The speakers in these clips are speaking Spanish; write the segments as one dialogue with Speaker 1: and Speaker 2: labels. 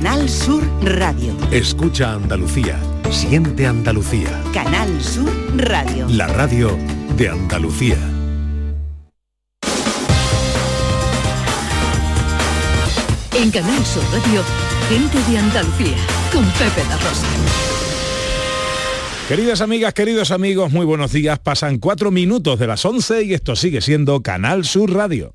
Speaker 1: Canal Sur Radio.
Speaker 2: Escucha Andalucía. Siente Andalucía.
Speaker 1: Canal Sur Radio.
Speaker 2: La radio de Andalucía.
Speaker 3: En Canal Sur Radio, gente de Andalucía, con Pepe la Rosa.
Speaker 4: Queridas amigas, queridos amigos, muy buenos días. Pasan cuatro minutos de las 11 y esto sigue siendo Canal Sur Radio.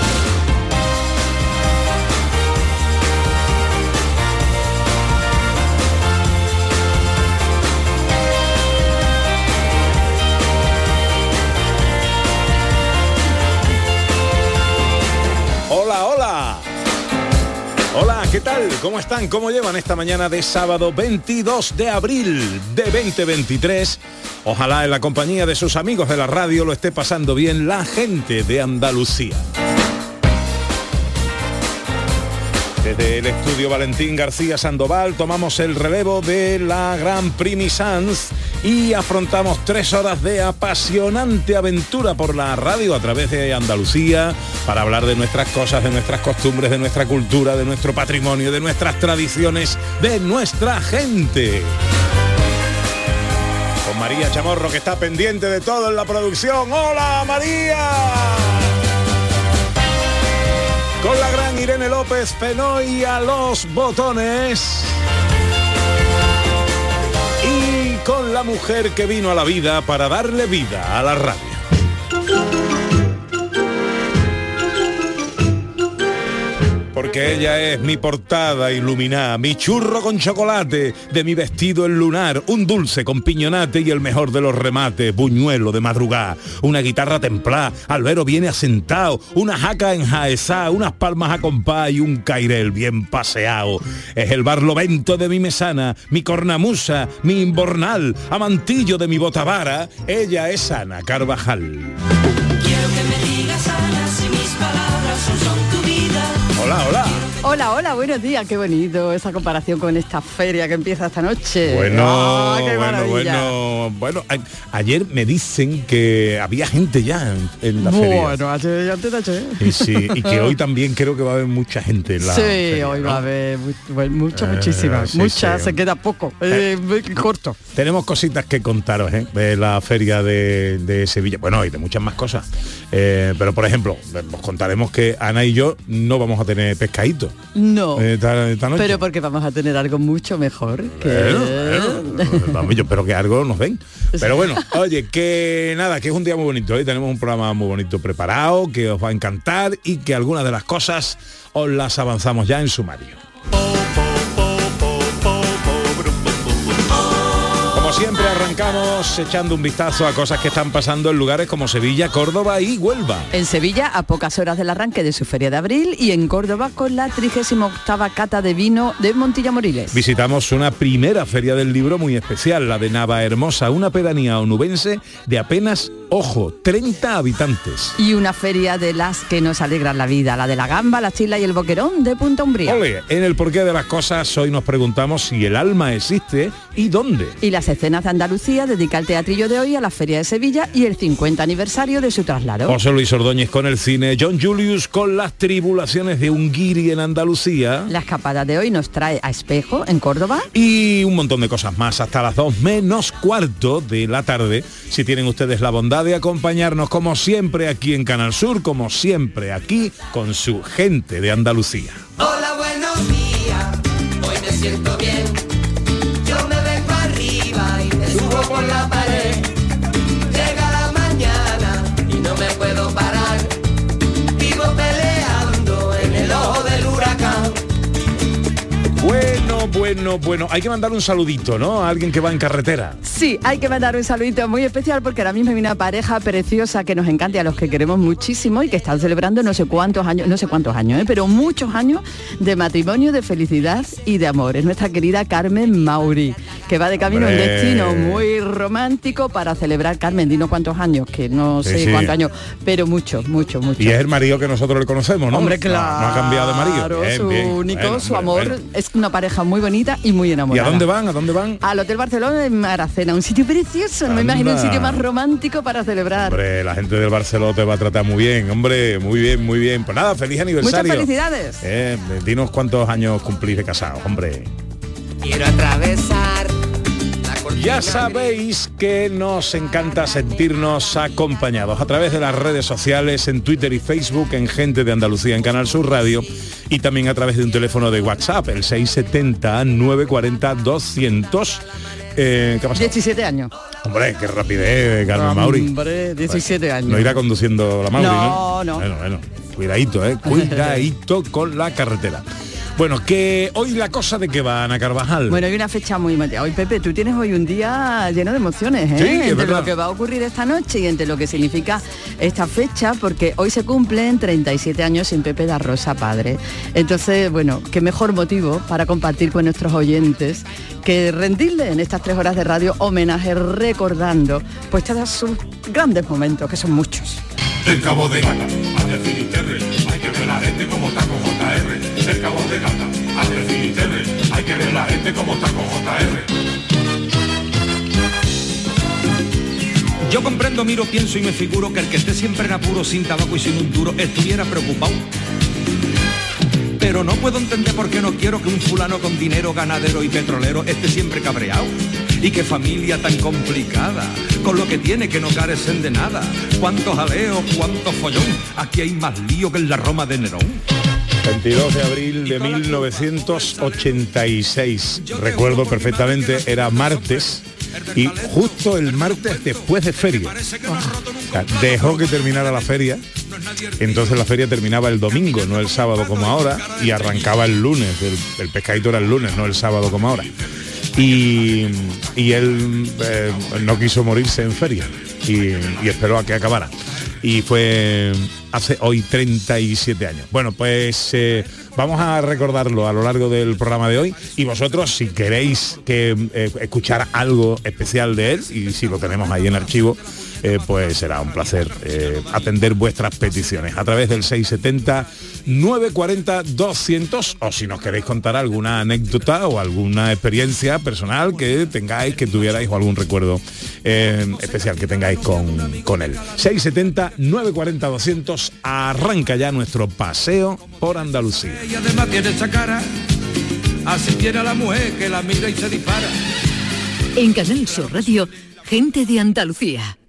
Speaker 4: ¿Qué tal? ¿Cómo están? ¿Cómo llevan esta mañana de sábado 22 de abril de 2023? Ojalá en la compañía de sus amigos de la radio lo esté pasando bien la gente de Andalucía. Desde el estudio Valentín García Sandoval tomamos el relevo de la Gran Primi Sans y afrontamos tres horas de apasionante aventura por la radio a través de Andalucía para hablar de nuestras cosas, de nuestras costumbres, de nuestra cultura, de nuestro patrimonio, de nuestras tradiciones, de nuestra gente. Con María Chamorro que está pendiente de todo en la producción. ¡Hola María! Con la gran Irene López Penoy a los botones. Y con la mujer que vino a la vida para darle vida a la radio. Porque ella es mi portada iluminada, mi churro con chocolate, de mi vestido el lunar, un dulce con piñonate y el mejor de los remates, buñuelo de madrugada, una guitarra templá, albero viene asentado, una jaca enjaezá, unas palmas a compás y un cairel bien paseado. Es el barlovento de mi mesana, mi cornamusa, mi imbornal, amantillo de mi botavara, ella es Ana Carvajal.
Speaker 5: Quiero que me digas si mis palabras son.
Speaker 4: Hola, hola.
Speaker 6: Hola, hola, buenos días. Qué bonito esa comparación con esta feria que empieza esta noche.
Speaker 4: Bueno,
Speaker 6: Ah, qué
Speaker 4: bueno, bueno, bueno. a- ayer me dicen que había gente ya en, en la feria.
Speaker 6: Bueno, ayer antes de ayer.
Speaker 4: Y, sí, y que hoy también creo que va a haber mucha gente en la
Speaker 6: sí,
Speaker 4: feria,
Speaker 6: hoy
Speaker 4: ¿no?
Speaker 6: va a haber mucha,
Speaker 4: Eh,
Speaker 6: muchísima.
Speaker 4: sí,
Speaker 6: mucha,
Speaker 4: sí.
Speaker 6: se queda poco. eh, muy corto.
Speaker 4: Tenemos cositas que contaros ¿eh? de la feria de, de Sevilla. Bueno, y de muchas más cosas. Eh, pero por ejemplo, os contaremos que Ana y yo no vamos a tener pescadito
Speaker 6: No.
Speaker 4: eh, esta, esta noche.
Speaker 6: pero porque vamos a tener algo mucho mejor que...
Speaker 4: Bueno, bueno, vamos, yo espero que algo nos den. Pero bueno, oye, que nada, que es un día muy bonito. Hoy tenemos un programa muy bonito preparado, que os va a encantar y que algunas de las cosas os las avanzamos ya en sumario. Arrancamos echando un vistazo a cosas que están pasando en lugares como Sevilla, Córdoba y Huelva.
Speaker 6: En Sevilla, a pocas horas del arranque de su feria de abril, y en Córdoba con la 38 cata de vino de Montilla Moriles.
Speaker 4: Visitamos una primera feria del libro muy especial, la de Nava Hermosa, una pedanía onubense de apenas, ojo, 30 habitantes.
Speaker 6: Y una feria de las que nos alegran la vida, la de la gamba, la chila y el boquerón de Punta Umbría.
Speaker 4: Ole, en el porqué de las cosas hoy nos preguntamos si el alma existe y dónde.
Speaker 6: Y las escenas de Andalucía dedica el teatrillo de hoy a la Feria de Sevilla y el 50 aniversario de su traslado.
Speaker 4: José Luis Ordóñez con el cine, John Julius con las tribulaciones de un guiri en Andalucía.
Speaker 6: La escapada de hoy nos trae a Espejo, en Córdoba.
Speaker 4: Y un montón de cosas más hasta las 2 menos cuarto de la tarde. Si tienen ustedes la bondad de acompañarnos como siempre aquí en Canal Sur, como siempre aquí con su gente de Andalucía.
Speaker 5: Hola, buenos días. Hoy me siento bien. Yo me vengo arriba y me subo por la pared.
Speaker 4: Bueno, bueno. Hay que mandar un saludito, ¿no? A alguien que va en carretera.
Speaker 6: Sí, hay que mandar un saludito muy especial porque ahora mismo hay una pareja preciosa que nos encanta y a los que queremos muchísimo y que están celebrando no sé cuántos años, no sé cuántos años, ¿eh? pero muchos años de matrimonio, de felicidad y de amor. Es nuestra querida Carmen Mauri, que va de camino un
Speaker 4: Hombre.
Speaker 6: destino muy romántico para celebrar Carmen, dinos cuántos años, que no sé
Speaker 4: sí.
Speaker 6: cuántos años, pero mucho, mucho, mucho.
Speaker 4: Y es el marido que nosotros le conocemos, ¿no?
Speaker 6: Hombre, claro.
Speaker 4: No, ha cambiado de marido. Bien,
Speaker 6: su
Speaker 4: bien.
Speaker 6: único,
Speaker 4: Bueno,
Speaker 6: su amor.
Speaker 4: bueno.
Speaker 6: Es una pareja muy bonita y muy
Speaker 4: ¿Y
Speaker 6: enamorada.
Speaker 4: a dónde van? ¿A dónde van?
Speaker 6: Al Hotel Barcelona en Maracena, un sitio precioso. No me imagino un
Speaker 4: Anda.
Speaker 6: sitio más romántico para celebrar.
Speaker 4: Hombre, la gente del Barcelona te va a tratar muy bien, hombre, muy bien, muy bien. Pues nada, feliz aniversario.
Speaker 6: Muchas felicidades.
Speaker 4: Eh, dinos cuántos años cumplís de casados, hombre.
Speaker 5: Quiero atravesar
Speaker 4: Ya sabéis que nos encanta sentirnos acompañados a través de las redes sociales, en Twitter y Facebook, en Gente de Andalucía, en Canal Sur Radio y también a través de un teléfono de WhatsApp, el 670-940-200. Eh, ¿Qué pasa?
Speaker 6: 17 años.
Speaker 4: Hombre, qué rapidez, Carmen Mauri.
Speaker 6: Hombre, 17 años.
Speaker 4: No irá conduciendo la Mauri, ¿no?
Speaker 6: No, no.
Speaker 4: Bueno, bueno, cuidadito, ¿eh? Cuidadito con la carretera. Bueno, que hoy la cosa de que va Ana Carvajal.
Speaker 6: Bueno, hay una fecha muy matía. Hoy, Pepe, tú tienes hoy un día lleno de emociones, ¿eh?
Speaker 4: Sí, es
Speaker 6: entre
Speaker 4: verdad.
Speaker 6: lo que va a ocurrir esta noche y entre lo que significa esta fecha, porque hoy se cumplen 37 años sin Pepe da Rosa padre. Entonces, bueno, qué mejor motivo para compartir con nuestros oyentes que rendirle en estas tres horas de radio homenaje recordando pues todos sus grandes momentos, que son muchos.
Speaker 7: Del Cabo de hay que ver la gente como taco JR. Hay que ver la gente como.
Speaker 8: Yo comprendo, miro, pienso y me figuro que el que esté siempre en apuro, sin tabaco y sin un duro, estuviera preocupado. Pero no puedo entender por qué no quiero que un fulano con dinero, ganadero y petrolero esté siempre cabreado. Y qué familia tan complicada, con lo que tiene que no carecen de nada. Cuántos jaleos, cuánto follón, aquí hay más lío que en la Roma de Nerón.
Speaker 4: 22 de abril de 1986. Recuerdo perfectamente, era martes y justo el martes después de feria. Dejó que terminara la feria. Entonces la feria terminaba el domingo, no el sábado como ahora, y arrancaba el lunes. El, el pescadito era el lunes, no el sábado como ahora. Y, y él eh, no quiso morirse en feria y esperó a que acabara. Y fue hace hoy 37 años. Bueno, pues eh, vamos a recordarlo a lo largo del programa de hoy y vosotros si queréis que eh, escuchar algo especial de él y si lo tenemos ahí en archivo, eh, pues será un placer eh, atender vuestras peticiones a través del 670 940 200 o si nos queréis contar alguna anécdota o alguna experiencia personal que tengáis, que tuvierais o algún recuerdo eh, especial que tengáis con, con él. 670 940 200 arranca ya nuestro paseo por Andalucía.
Speaker 8: Y además tiene esa cara, así tiene a la mujer que la mira y se dispara.
Speaker 3: En Canal Sur Radio, gente de Andalucía,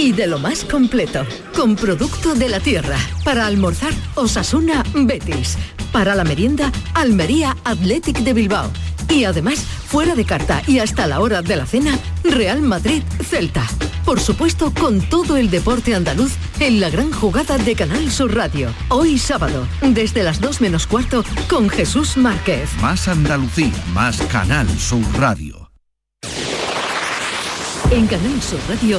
Speaker 3: Y de lo más completo, con producto de la tierra. Para almorzar, Osasuna Betis. Para la merienda, Almería Athletic de Bilbao. Y además, fuera de carta y hasta la hora de la cena, Real Madrid Celta. Por supuesto, con todo el deporte andaluz en la gran jugada de Canal Sur Radio. Hoy sábado, desde las 2 menos cuarto, con Jesús Márquez.
Speaker 9: Más Andalucía, más Canal Sur Radio.
Speaker 3: En Canal Sur Radio,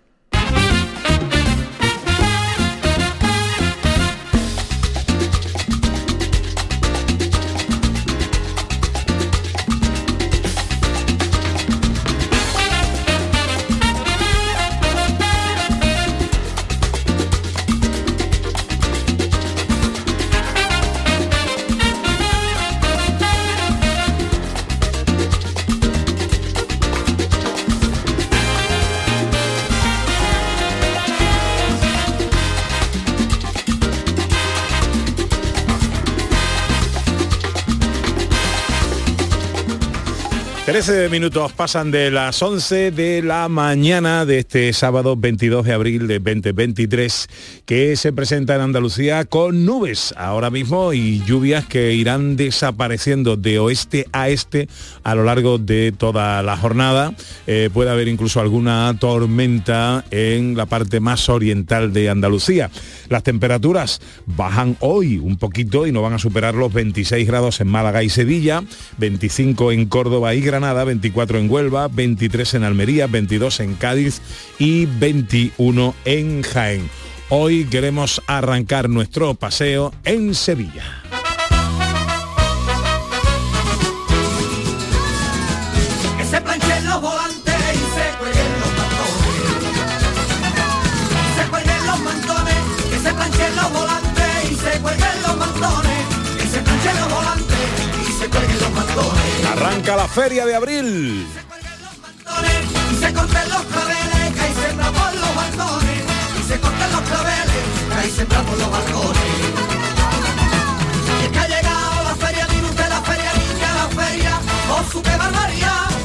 Speaker 4: 13 minutos pasan de las 11 de la mañana de este sábado 22 de abril de 2023 que se presenta en Andalucía con nubes ahora mismo y lluvias que irán desapareciendo de oeste a este a lo largo de toda la jornada. Eh, puede haber incluso alguna tormenta en la parte más oriental de Andalucía. Las temperaturas bajan hoy un poquito y no van a superar los 26 grados en Málaga y Sevilla, 25 en Córdoba y Granada, 24 en Huelva, 23 en Almería, 22 en Cádiz y 21 en Jaén. Hoy queremos arrancar nuestro paseo en Sevilla. Feria de abril.
Speaker 5: Se corten los claveles, que sembra por los balcones. Y se corten los claveles, que ahí sembra por los balcones. Y es que ha llegado la feria, usted la feria, niña, la feria. Oh, su que barbaridad.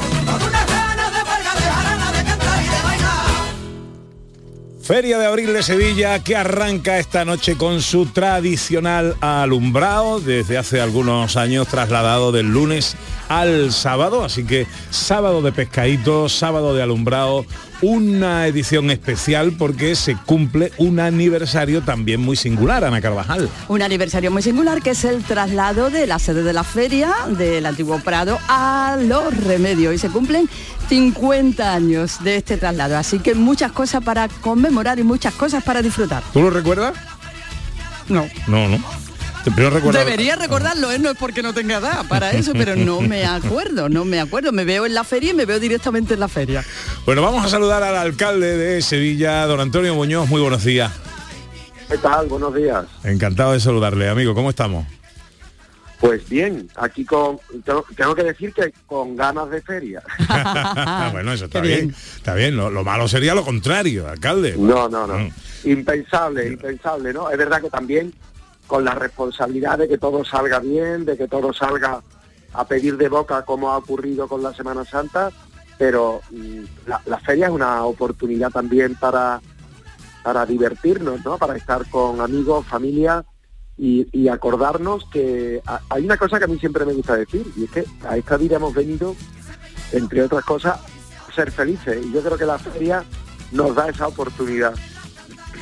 Speaker 4: Feria de Abril de Sevilla que arranca esta noche con su tradicional alumbrado desde hace algunos años trasladado del lunes al sábado, así que sábado de pescadito, sábado de alumbrado, una edición especial porque se cumple un aniversario también muy singular, Ana Carvajal.
Speaker 6: Un aniversario muy singular que es el traslado de la sede de la feria del antiguo Prado a Los Remedios y se cumplen 50 años de este traslado, así que muchas cosas para conmemorar y muchas cosas para disfrutar.
Speaker 4: ¿Tú lo recuerdas?
Speaker 6: No.
Speaker 4: No, no. Pero recuerda-
Speaker 6: Debería recordarlo, ¿eh? no es porque no tenga edad para eso, pero no me acuerdo, no me acuerdo. Me veo en la feria y me veo directamente en la feria.
Speaker 4: Bueno, vamos a saludar al alcalde de Sevilla, don Antonio Muñoz. Muy buenos días.
Speaker 10: ¿Qué tal? Buenos días.
Speaker 4: Encantado de saludarle, amigo. ¿Cómo estamos?
Speaker 10: Pues bien, aquí con tengo, tengo que decir que con ganas de feria.
Speaker 4: bueno, eso está bien.
Speaker 10: bien.
Speaker 4: Está bien. Lo, lo malo sería lo contrario, alcalde.
Speaker 10: No, no, no.
Speaker 4: Mm.
Speaker 10: Impensable, impensable, ¿no? Es verdad que también con la responsabilidad de que todo salga bien, de que todo salga a pedir de boca como ha ocurrido con la Semana Santa, pero mm, la, feria es una oportunidad también para, para divertirnos, ¿no? Para estar con amigos, familia y, acordarnos que hay una cosa que a mí siempre me gusta decir, y es que a esta vida hemos venido, entre otras cosas, a ser felices. Y yo creo que la feria nos da esa oportunidad.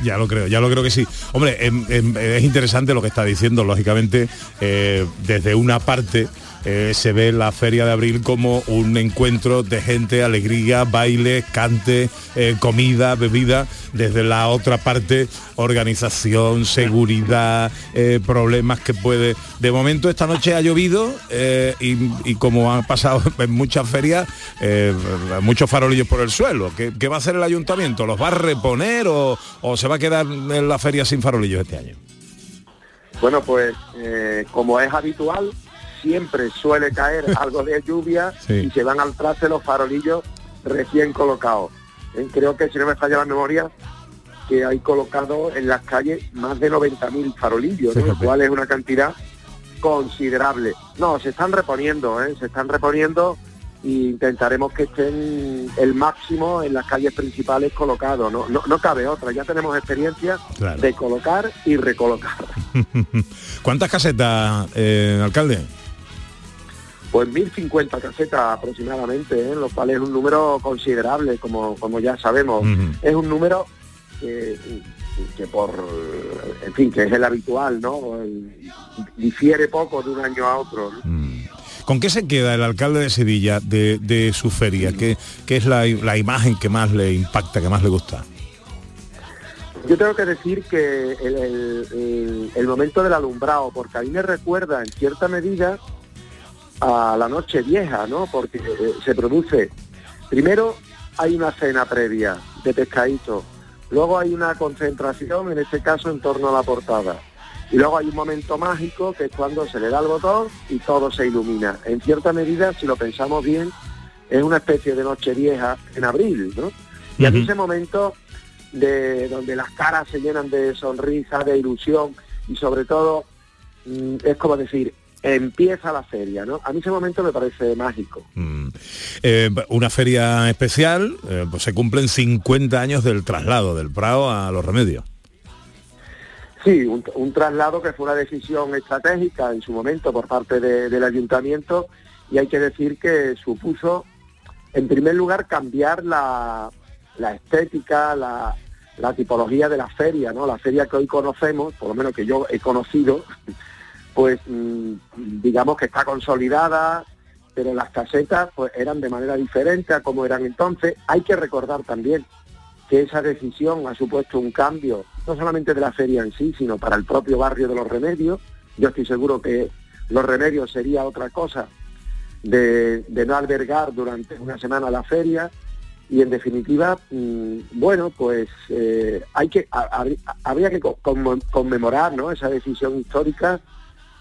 Speaker 4: Ya lo creo, ya lo creo que sí. Hombre, em, em, es interesante lo que está diciendo, lógicamente, eh, desde una parte eh, se ve la Feria de Abril como un encuentro de gente, alegría, baile, cante, eh, comida, bebida. Desde la otra parte, organización, seguridad, eh, problemas que puede... De momento esta noche ha llovido y, como ha pasado en muchas ferias, muchos farolillos por el suelo. ¿Qué, qué va a hacer el ayuntamiento? ¿Los va a reponer o, o se va a quedar en la feria sin farolillos este año?
Speaker 10: Bueno, pues como es habitual, siempre suele caer algo de lluvia
Speaker 4: Sí.
Speaker 10: y se van al traste los farolillos recién colocados. Eh, creo que si no me falla la memoria, que hay colocado en las calles más de 90.000 farolillos, ¿no? lo cual es una cantidad considerable. No, se están reponiendo, ¿eh? se están reponiendo e intentaremos que estén el máximo en las calles principales colocados. No, no, no cabe otra, ya tenemos experiencia
Speaker 4: Claro.
Speaker 10: de colocar y recolocar.
Speaker 4: ¿Cuántas casetas, eh, alcalde?
Speaker 10: Pues 1.050 casetas aproximadamente, ¿eh? lo cual es un número considerable, como, como ya sabemos. Es un número que, que por, en fin, que es el habitual, ¿no? El- difiere poco de un año a otro. ¿no?
Speaker 4: ¿Con qué se queda el alcalde de Sevilla de, de su feria? ¿Qué, qué es la, la imagen que más le impacta, que más le gusta?
Speaker 10: Yo tengo que decir que el, el- el- el momento del alumbrado, porque a mí me recuerda en cierta medida a la noche vieja, ¿no? Porque eh, se produce, primero hay una cena previa de pescadito, luego hay una concentración, en este caso en torno a la portada, y luego hay un momento mágico que es cuando se le da el botón y todo se ilumina. En cierta medida, si lo pensamos bien, es una especie de noche vieja en abril, ¿no? Y
Speaker 11: Ujú.
Speaker 10: ese momento de donde las caras se llenan de sonrisa, de ilusión y sobre todo mm, es como decir, empieza la feria, ¿no? A mí ese momento me parece mágico.
Speaker 4: Mm. Eh, una feria especial, eh, pues se cumplen 50 años del traslado del Prado a Los Remedios.
Speaker 10: Sí, un, un traslado que fue una decisión estratégica en su momento por parte de- del ayuntamiento y hay que decir que supuso, en primer lugar, cambiar la, la estética, la, la tipología de la feria, ¿no? La feria que hoy conocemos, por lo menos que yo he conocido, pues mm, digamos que está consolidada, pero las casetas pues eran de manera diferente a como eran entonces. Hay que recordar también que esa decisión ha supuesto un cambio, no solamente de la feria en sí, sino para el propio barrio de los remedios. Yo estoy seguro que los remedios sería otra cosa de, no albergar durante una semana la feria y en definitiva, mm, bueno, pues eh, hay que ha- habrí- habría que conmemorar ¿no? esa decisión histórica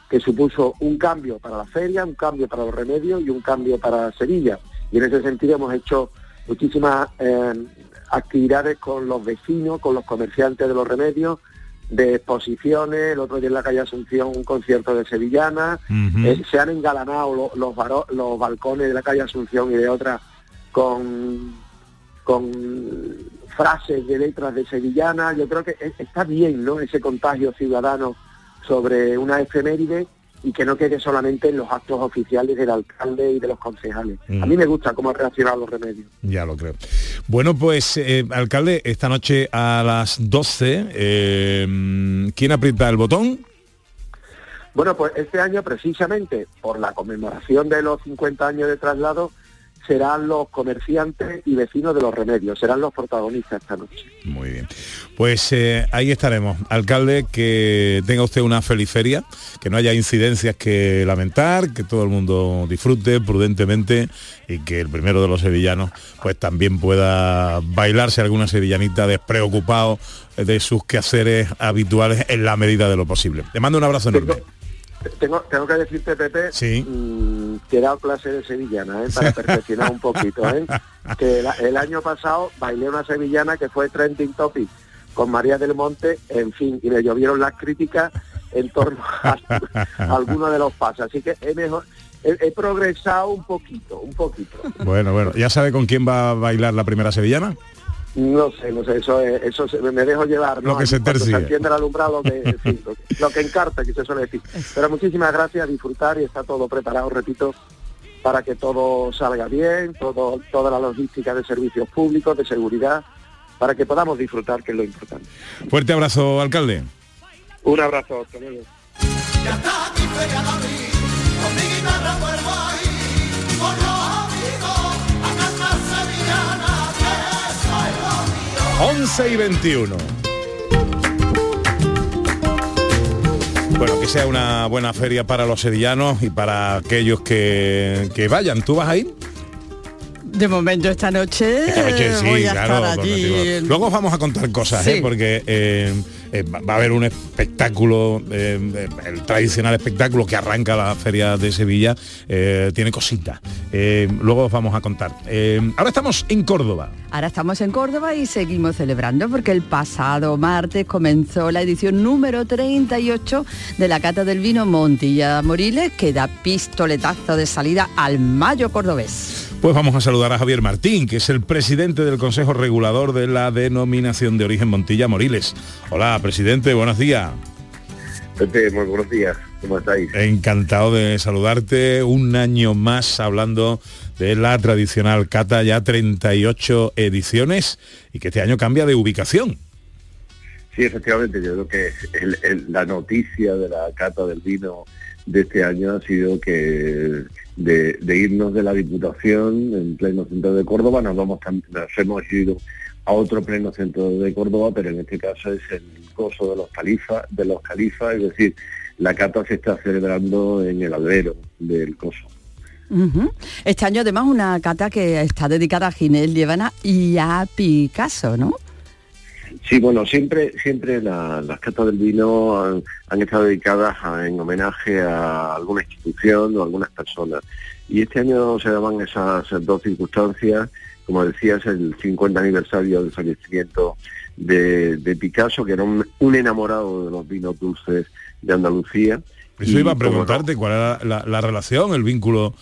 Speaker 10: que supuso un cambio para la feria, un cambio para los remedios y un cambio para Sevilla. Y en ese sentido hemos hecho muchísimas eh, actividades con los vecinos, con los comerciantes de los remedios, de exposiciones, el otro día en la calle Asunción un concierto de sevillana, eh, se han engalanado lo- los, balcones de la calle Asunción y de otras con, con frases de letras de sevillana. Yo creo que es- está bien ¿no? ese contagio ciudadano sobre una efeméride y que no quede solamente en los actos oficiales del alcalde y de los concejales.
Speaker 4: Mm.
Speaker 10: A mí me gusta cómo ha reaccionado los remedios.
Speaker 4: Ya lo creo. Bueno, pues, eh, alcalde, esta noche a las 12, eh, ¿quién aprieta el botón?
Speaker 10: Bueno, pues este año precisamente por la conmemoración de los 50 años de traslado serán los comerciantes y vecinos de los remedios, serán los protagonistas esta noche.
Speaker 4: Muy bien. Pues eh, ahí estaremos. Alcalde, que tenga usted una feliz feria, que no haya incidencias que lamentar, que todo el mundo disfrute prudentemente y que el primero de los sevillanos pues también pueda bailarse alguna sevillanita despreocupado de sus quehaceres habituales en la medida de lo posible. Te mando un abrazo enorme.
Speaker 10: Tengo, tengo que decirte, Pepe,
Speaker 4: Sí.
Speaker 10: mm, que he dado clase de sevillana, ¿eh? para perfeccionar un poquito. ¿eh? Que el año pasado bailé una sevillana que fue trending topic con María del Monte, en fin, y me llovieron las críticas en torno a, a alguno de los pasos. Así que he, mejor, he, he progresado un poquito, un poquito.
Speaker 4: Bueno, bueno, ¿ya sabe con quién va a bailar la primera sevillana?
Speaker 10: No sé, no sé, eso, es- eso se- me dejo llevar. ¿no?
Speaker 4: Lo que se tercie.
Speaker 10: enciende el alumbrado, lo, que- lo que encarta, que se suele decir. Pero muchísimas gracias, a disfrutar y está todo preparado, repito, para que todo salga bien, todo, toda la logística de servicios públicos, de seguridad, para que podamos disfrutar, que es lo importante.
Speaker 4: Fuerte abrazo, alcalde.
Speaker 10: Un abrazo, hasta luego.
Speaker 4: 11 y 21. Bueno, que sea una buena feria para los sevillanos y para aquellos que, que vayan. ¿Tú vas a ir?
Speaker 6: De momento esta noche,
Speaker 4: Esta noche sí,
Speaker 6: voy a
Speaker 4: claro.
Speaker 6: estar allí.
Speaker 4: digo,
Speaker 6: en-
Speaker 4: Luego os vamos a contar cosas, ¿eh? Porque eh, eh, va a haber un espectáculo, eh, el tradicional espectáculo que arranca la feria de Sevilla, tiene cositas. Luego os vamos a contar. Ahora estamos en Córdoba.
Speaker 6: Ahora estamos en Córdoba y seguimos celebrando porque el pasado martes comenzó la edición número 38 de la Cata del Vino Montilla Moriles que da pistoletazo de salida al Mayo Cordobés.
Speaker 4: Pues vamos a saludar a Javier Martín, que es el presidente del Consejo Regulador de la Denominación de Origen Montilla Moriles. Hola, presidente, buenos días.
Speaker 11: Pepe, muy buenos días. ¿Cómo estáis?
Speaker 4: Encantado de saludarte un año más hablando de la tradicional cata, ya 38 ediciones y que este año cambia de ubicación.
Speaker 11: Sí, efectivamente, yo creo que el- el- la noticia de la cata del vino de este año ha sido que de, de irnos de la Diputación en pleno centro de Córdoba, nos vamos tam- nos hemos ido a otro pleno centro de Córdoba, pero en este caso es el coso de los califas, de los califas, es decir, la cata se está celebrando en el albero del coso.
Speaker 6: Este año además una cata que está dedicada a Ginés Lievana y a Picasso, ¿no?
Speaker 11: Sí, bueno, siempre, siempre la- las catas del vino han, han estado dedicadas a- en homenaje a alguna institución o algunas personas. Y este año se daban esas dos circunstancias, como decías, el 50 aniversario del fallecimiento de, de Picasso, que era un, un enamorado de los vinos dulces de Andalucía,
Speaker 4: Eso
Speaker 11: Y
Speaker 4: iba a
Speaker 11: no,
Speaker 4: preguntarte cuál era la, la relación, el vínculo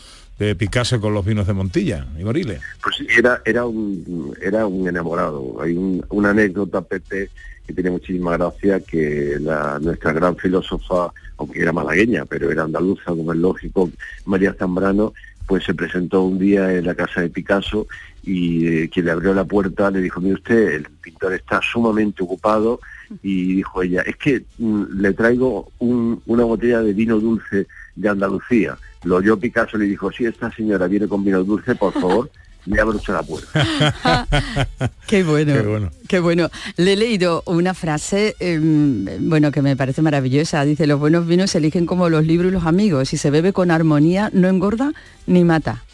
Speaker 4: de Picasso con los vinos de Montilla y Moriles.
Speaker 11: Pues era, era un era un enamorado. Hay un- una anécdota, Pepe, que tiene muchísima gracia, que la, nuestra gran filósofa, aunque era malagueña, pero era andaluza, como es lógico, María Zambrano, pues se presentó un día en la casa de Picasso y eh, quien le abrió la puerta le dijo, mire usted, el pintor está sumamente ocupado y dijo ella, es que mm, le traigo un- una botella de vino dulce de Andalucía. Lo oyó Picasso y le dijo, si esta señora viene con vino dulce, por favor, le abro usted la puerta.
Speaker 6: Qué bueno.
Speaker 4: Qué bueno.
Speaker 6: Qué bueno. Le he leído una frase, em, bueno, que me parece maravillosa. Dice, los buenos vinos se eligen como los libros y los amigos. Si se bebe con armonía, no engorda ni mata.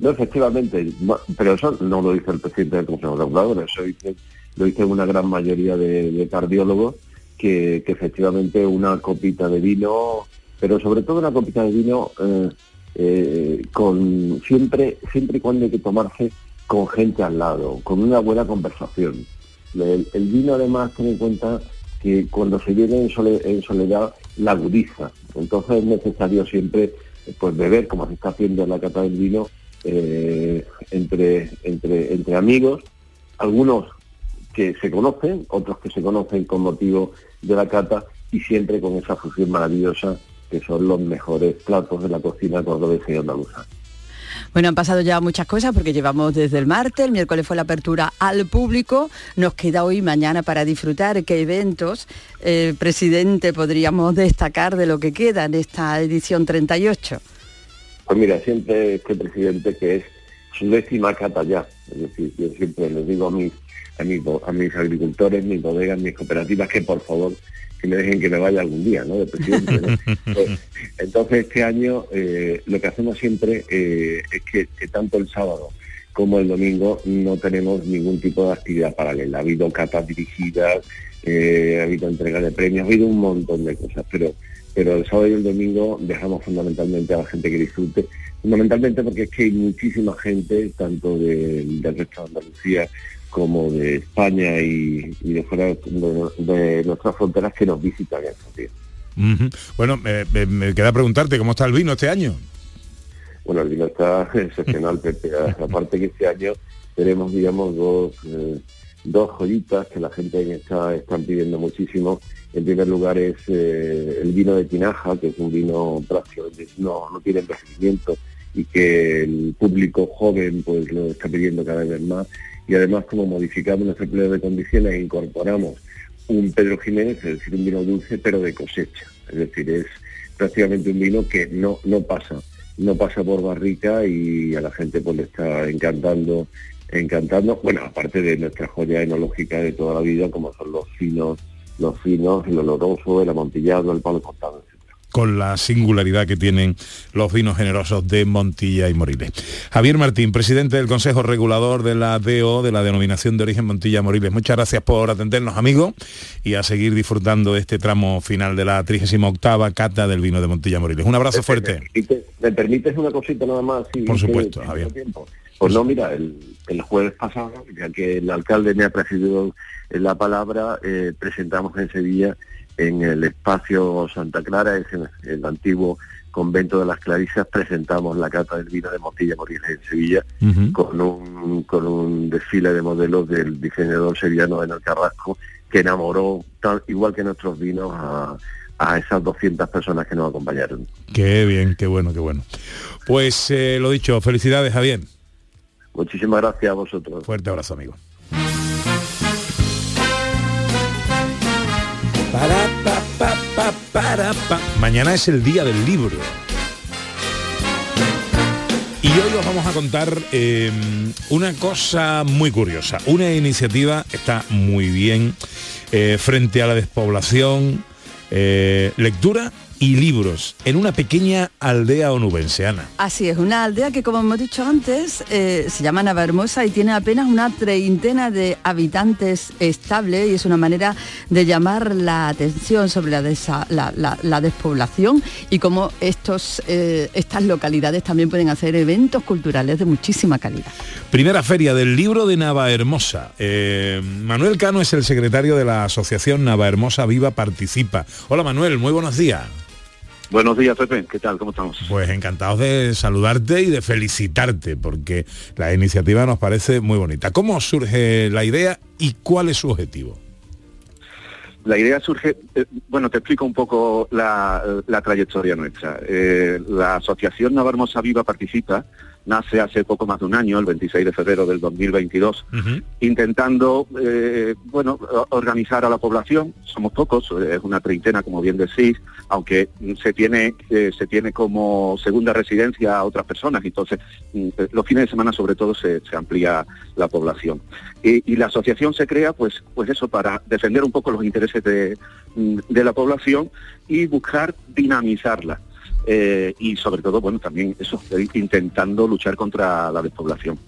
Speaker 11: No, efectivamente, pero eso no lo dice el presidente del Consejo Regulador, eso dice, lo dice una gran mayoría de, de cardiólogos, que, que efectivamente una copita de vino, pero sobre todo una copita de vino eh, eh, con siempre, siempre y cuando hay que tomarse con gente al lado, con una buena conversación. El, vino además ten en cuenta que cuando se vive en, sole- en soledad la agudiza, entonces es necesario siempre pues beber como se está haciendo en la cata del vino eh, entre, entre, entre amigos, algunos que se conocen, otros que se conocen con motivo de la cata y siempre con esa fusión maravillosa que son los mejores platos de la cocina cordobesa y andaluza.
Speaker 6: Bueno, han pasado ya muchas cosas porque llevamos desde el martes, el miércoles fue la apertura al público, nos queda hoy y mañana para disfrutar. ¿Qué eventos, eh, presidente, podríamos destacar de lo que queda en esta edición 38?
Speaker 11: Pues mira, siempre este presidente que es su décima cata ya, es decir, yo siempre les digo a mis, a mis, a mis agricultores, mis bodegas, mis cooperativas, que por favor que me dejen que me vaya algún día, ¿no? De presidente, ¿no? Pues, entonces este año eh, lo que hacemos siempre eh, es que, que tanto el sábado como el domingo no tenemos ningún tipo de actividad paralela. Ha habido catas dirigidas, eh, ha habido entrega de premios, ha habido un montón de cosas, pero pero el sábado y el domingo dejamos fundamentalmente a la gente que disfrute, fundamentalmente porque es que hay muchísima gente, tanto de- del resto de Andalucía como de España y, y de fuera de, de nuestras fronteras que nos visitan estos días.
Speaker 4: Ujú. Bueno, me, me- me queda preguntarte cómo está el vino este año.
Speaker 11: Bueno, el vino está excepcional, Pepe. Aparte que este año tenemos, digamos, dos, eh, dos joyitas que la gente está están pidiendo muchísimo. En primer lugar es eh, el vino de Tinaja, que es un vino prácticamente no, no tiene envejecimiento y que el público joven pues lo está pidiendo cada vez más. Y además, como modificamos nuestro empleo de condiciones incorporamos un Pedro Jiménez, es decir, un vino dulce, pero de cosecha. Es decir, es prácticamente un vino que no, no pasa, no pasa por barrica y a la gente pues le está encantando, encantando, bueno, aparte de nuestra joya enológica de toda la vida, como son los finos, los finos, el oloroso, el amontillado, el palo cortado.
Speaker 4: Con la singularidad que tienen los vinos generosos de Montilla y Moriles. Javier Martín, presidente del Consejo Regulador de la DO, de la Denominación de Origen Montilla Moriles. Muchas gracias por atendernos, amigos, y a seguir disfrutando de este tramo final de la 38 cata del vino de Montilla Moriles. Un abrazo fuerte.
Speaker 11: ¿Me permites, me permites una cosita nada más? Sí,
Speaker 4: Por supuesto, Javier.
Speaker 11: Pues no, mira, el, el jueves pasado, ya que el alcalde me ha presidido la palabra, eh, presentamos en Sevilla, en el espacio Santa Clara, es en el antiguo convento de las Clarisas, presentamos la cata del vino de Montilla Moriles en Sevilla, con, un, con un desfile de modelos del diseñador sevillano Enel Carrasco, que enamoró, tal, igual que nuestros vinos, a, a esas 200 personas que nos acompañaron.
Speaker 4: Qué bien, qué bueno, qué bueno. Pues eh, lo dicho, felicidades, Javier.
Speaker 11: Muchísimas gracias a vosotros.
Speaker 4: Fuerte abrazo, amigo. Mañana es el día del libro. Y hoy os vamos a contar eh, una cosa muy curiosa. Una iniciativa está muy bien eh, frente a la despoblación. eh, lectura y libros en una pequeña aldea onubenseana.
Speaker 6: Así es, una aldea que como hemos dicho antes eh, se llama Navahermosa y tiene apenas una treintena de habitantes estables y es una manera de llamar la atención sobre la, desa- la- la- la despoblación y cómo estos, eh, estas localidades también pueden hacer eventos culturales de muchísima calidad.
Speaker 4: Primera feria del libro de Navahermosa. Eh, Manuel Cano es el secretario de la asociación Navahermosa Viva Participa. Hola Manuel, muy buenos días.
Speaker 12: Buenos días, Pepe. ¿Qué tal? ¿Cómo estamos?
Speaker 4: Pues encantados de saludarte y de felicitarte porque la iniciativa nos parece muy bonita. ¿Cómo surge la idea y cuál es su objetivo?
Speaker 12: La idea surge, eh, bueno, te explico un poco la, la trayectoria nuestra. Eh, la Asociación Navarmosa Viva Participa nace hace poco más de un año, el 26 de febrero del 2022, intentando, eh, bueno, organizar a la población. Somos pocos, eh, es una treintena, como bien decís, aunque se tiene eh, se tiene como segunda residencia a otras personas. Entonces, mm, los fines de semana, sobre todo, se, se amplía la población. Y, y la asociación se crea, pues, pues eso, para defender un poco los intereses de, mm, de la población y buscar dinamizarla. Eh, y sobre todo, bueno, también eso, eh, intentando luchar contra la despoblación.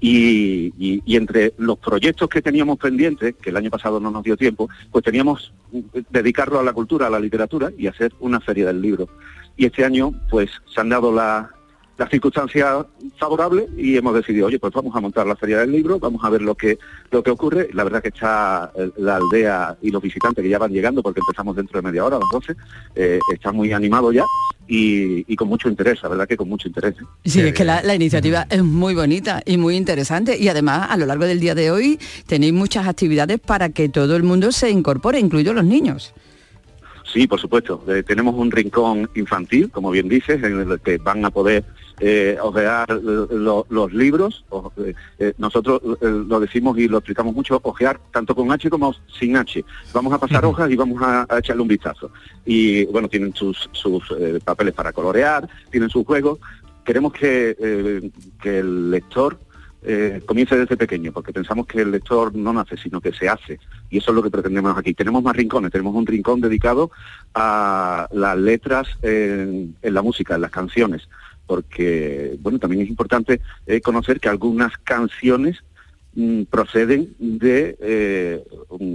Speaker 12: Y, y- y entre los proyectos que teníamos pendientes, que el año pasado no nos dio tiempo, pues teníamos mm, dedicarlo a la cultura, a la literatura y hacer una feria del libro. Y este año, pues, se han dado la- las circunstancias favorables y hemos decidido, oye, pues vamos a montar la feria del libro, vamos a ver lo que lo que ocurre. La verdad que está eh, la aldea y los visitantes que ya van llegando, porque empezamos dentro de media hora, a las 12, eh, están muy animados ya y, y con mucho interés, la verdad que con mucho interés. ¿eh?
Speaker 6: Sí, es que la, la iniciativa es muy bonita y muy interesante y además a lo largo del día de hoy tenéis muchas actividades para que todo el mundo se incorpore, incluidos los niños.
Speaker 12: Sí, por supuesto. Eh, tenemos un rincón infantil, como bien dices, en el que van a poder eh, ojear lo- los libros. O- eh, eh, nosotros lo decimos y lo explicamos mucho, ojear tanto con H como sin H. Vamos a pasar hojas y vamos a, a echarle un vistazo. Y bueno, tienen sus, sus papeles para colorear, tienen sus juegos. Queremos que, que el lector eh, comience desde pequeño, porque pensamos que el lector no nace, sino que se hace. Y eso es lo que pretendemos aquí. Tenemos más rincones, tenemos un rincón dedicado a las letras en, la música, en las canciones, porque, bueno, también es importante eh, conocer que algunas canciones mm, proceden de eh,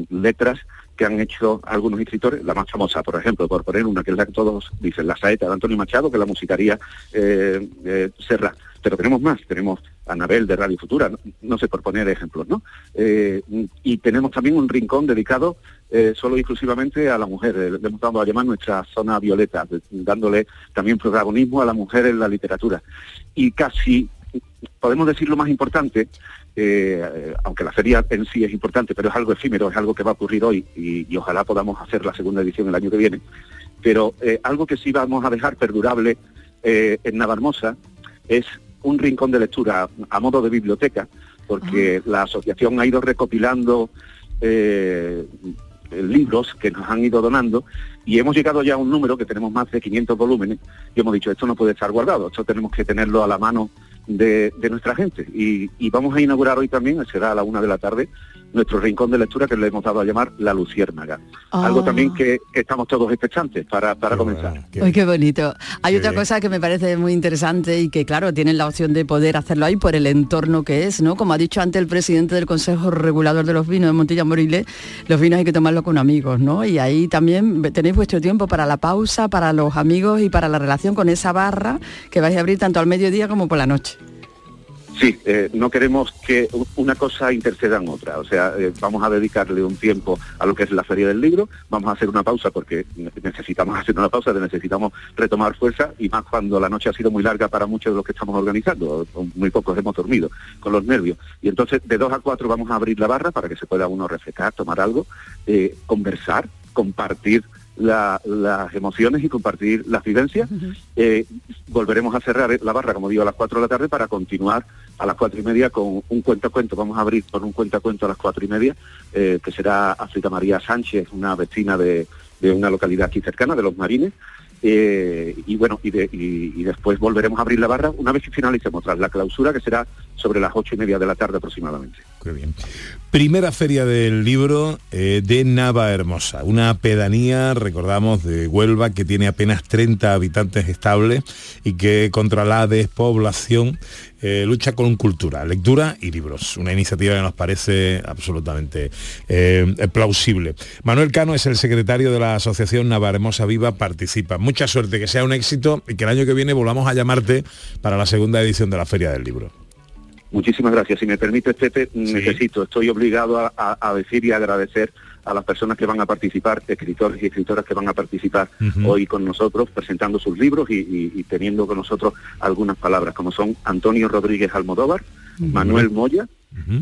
Speaker 12: letras que han hecho algunos escritores, la más famosa, por ejemplo, por poner una que es la que todos dicen, la saeta de Antonio Machado, que la musicaría eh, eh, Serrat. Pero tenemos más, tenemos Anabel de Radio Futura, no, sé, por poner ejemplos, ¿no? Eh, y tenemos también un rincón dedicado eh, solo y exclusivamente a la mujer, eh, le hemos dado a llamar nuestra zona violeta, dándole también protagonismo a la mujer en la literatura. Y casi, podemos decir lo más importante, aunque la feria en sí es importante, pero es algo efímero, es algo que va a ocurrir hoy y, y ojalá podamos hacer la segunda edición el año que viene. Pero algo que sí vamos a dejar perdurable en Navarmosa es un rincón de lectura a modo de biblioteca, porque la asociación ha ido recopilando eh, libros que nos han ido donando y hemos llegado ya a un número que tenemos más de 500 volúmenes y hemos dicho esto no puede estar guardado, esto tenemos que tenerlo a la mano de, de nuestra gente. Y, y vamos a inaugurar hoy también, será a la una de la tarde, nuestro rincón de lectura que le hemos dado a llamar La Luciérnaga.
Speaker 6: Ah.
Speaker 12: Algo también que, que estamos todos expectantes para, para comenzar.
Speaker 6: Uy, qué bonito. Hay otra cosa que me parece muy interesante y que, claro, tienen la opción de poder hacerlo ahí por el entorno que es, ¿no? Como ha dicho antes el presidente del Consejo Regulador de los Vinos de Montilla Moriles, los vinos hay que tomarlos con amigos, ¿no? Y ahí también tenéis vuestro tiempo para la pausa, para los amigos y para la relación con esa barra que vais a abrir tanto al mediodía como por la noche.
Speaker 12: Sí, eh, no queremos que una cosa interceda en otra. O sea, eh, vamos a dedicarle un tiempo a lo que es la Feria del Libro, vamos a hacer una pausa porque ne- necesitamos hacer una pausa, necesitamos retomar fuerza y más cuando la noche ha sido muy larga para muchos de los que estamos organizando. Muy pocos hemos dormido con los nervios. Y entonces de dos a cuatro vamos a abrir la barra para que se pueda uno refrescar, tomar algo, eh, conversar, compartir la- las emociones y compartir las vivencias. Eh, volveremos a cerrar la barra, como digo, a las 4 de la tarde para continuar a las cuatro y media con un cuentacuento. Vamos a abrir con un cuentacuento a las cuatro y media, eh, que será África María Sánchez, una vecina de, de una localidad aquí cercana, de Los Marines. Eh, y bueno, y, de- y- y después volveremos a abrir la barra una vez que finalicemos tras la clausura, que será sobre las ocho y media de la tarde aproximadamente.
Speaker 4: Qué bien. Primera feria del libro eh, de Nava Hermosa, una pedanía, recordamos, de Huelva que tiene apenas 30 habitantes estables y que contra la despoblación eh, lucha con cultura, lectura y libros. Una iniciativa que nos parece absolutamente eh, plausible. Manuel Cano es el secretario de la Asociación Nava Hermosa Viva, participa. Mucha suerte, que sea un éxito y que el año que viene volvamos a llamarte para la segunda edición de la Feria del Libro.
Speaker 12: Muchísimas gracias. Si me permite, Pepe, necesito, estoy obligado a, a- a decir y agradecer a las personas que van a participar, escritores y escritoras que van a participar hoy con nosotros, presentando sus libros y, y- y teniendo con nosotros algunas palabras, como son Antonio Rodríguez Almodóvar, Manuel Moya,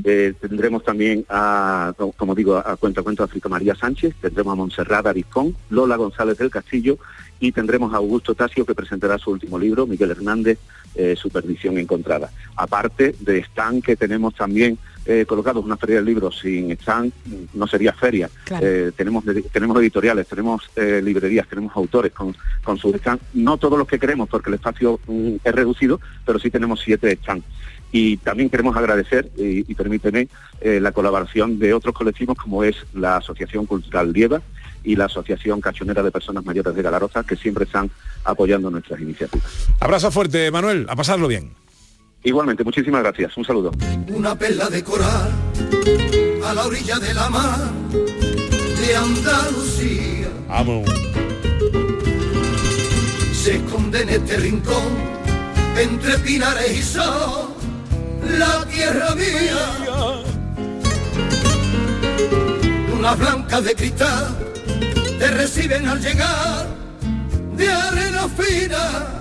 Speaker 12: eh, tendremos también a, co- como digo, a Cuenta Cuento África María Sánchez, tendremos a Montserrat Arizcón, Lola González del Castillo y tendremos a Augusto Tasio que presentará su último libro, Miguel Hernández, eh, Supervisión Encontrada. Aparte de stand que tenemos también eh, colocados, una feria de libros sin stand no sería feria.
Speaker 6: Claro.
Speaker 12: Eh, tenemos, tenemos editoriales, tenemos librerías, tenemos autores con, con sus stand, no todos los que queremos porque el espacio mm, es reducido, pero sí tenemos siete stands. Y también queremos agradecer, y, y permíteme, eh, la colaboración de otros colectivos como es la Asociación Cultural Lieva y la Asociación Cachonera de Personas Mayores de Galaroza, que siempre están apoyando nuestras iniciativas.
Speaker 4: Abrazo fuerte, Manuel, a pasarlo bien.
Speaker 12: Igualmente, muchísimas gracias. Un saludo.
Speaker 13: Una perla de coral a la orilla de la mar de Andalucía.
Speaker 4: Vamos.
Speaker 13: Se esconde en este rincón entre pinares y sol la tierra mía. Unas blancas de cristal te reciben al llegar de arena fina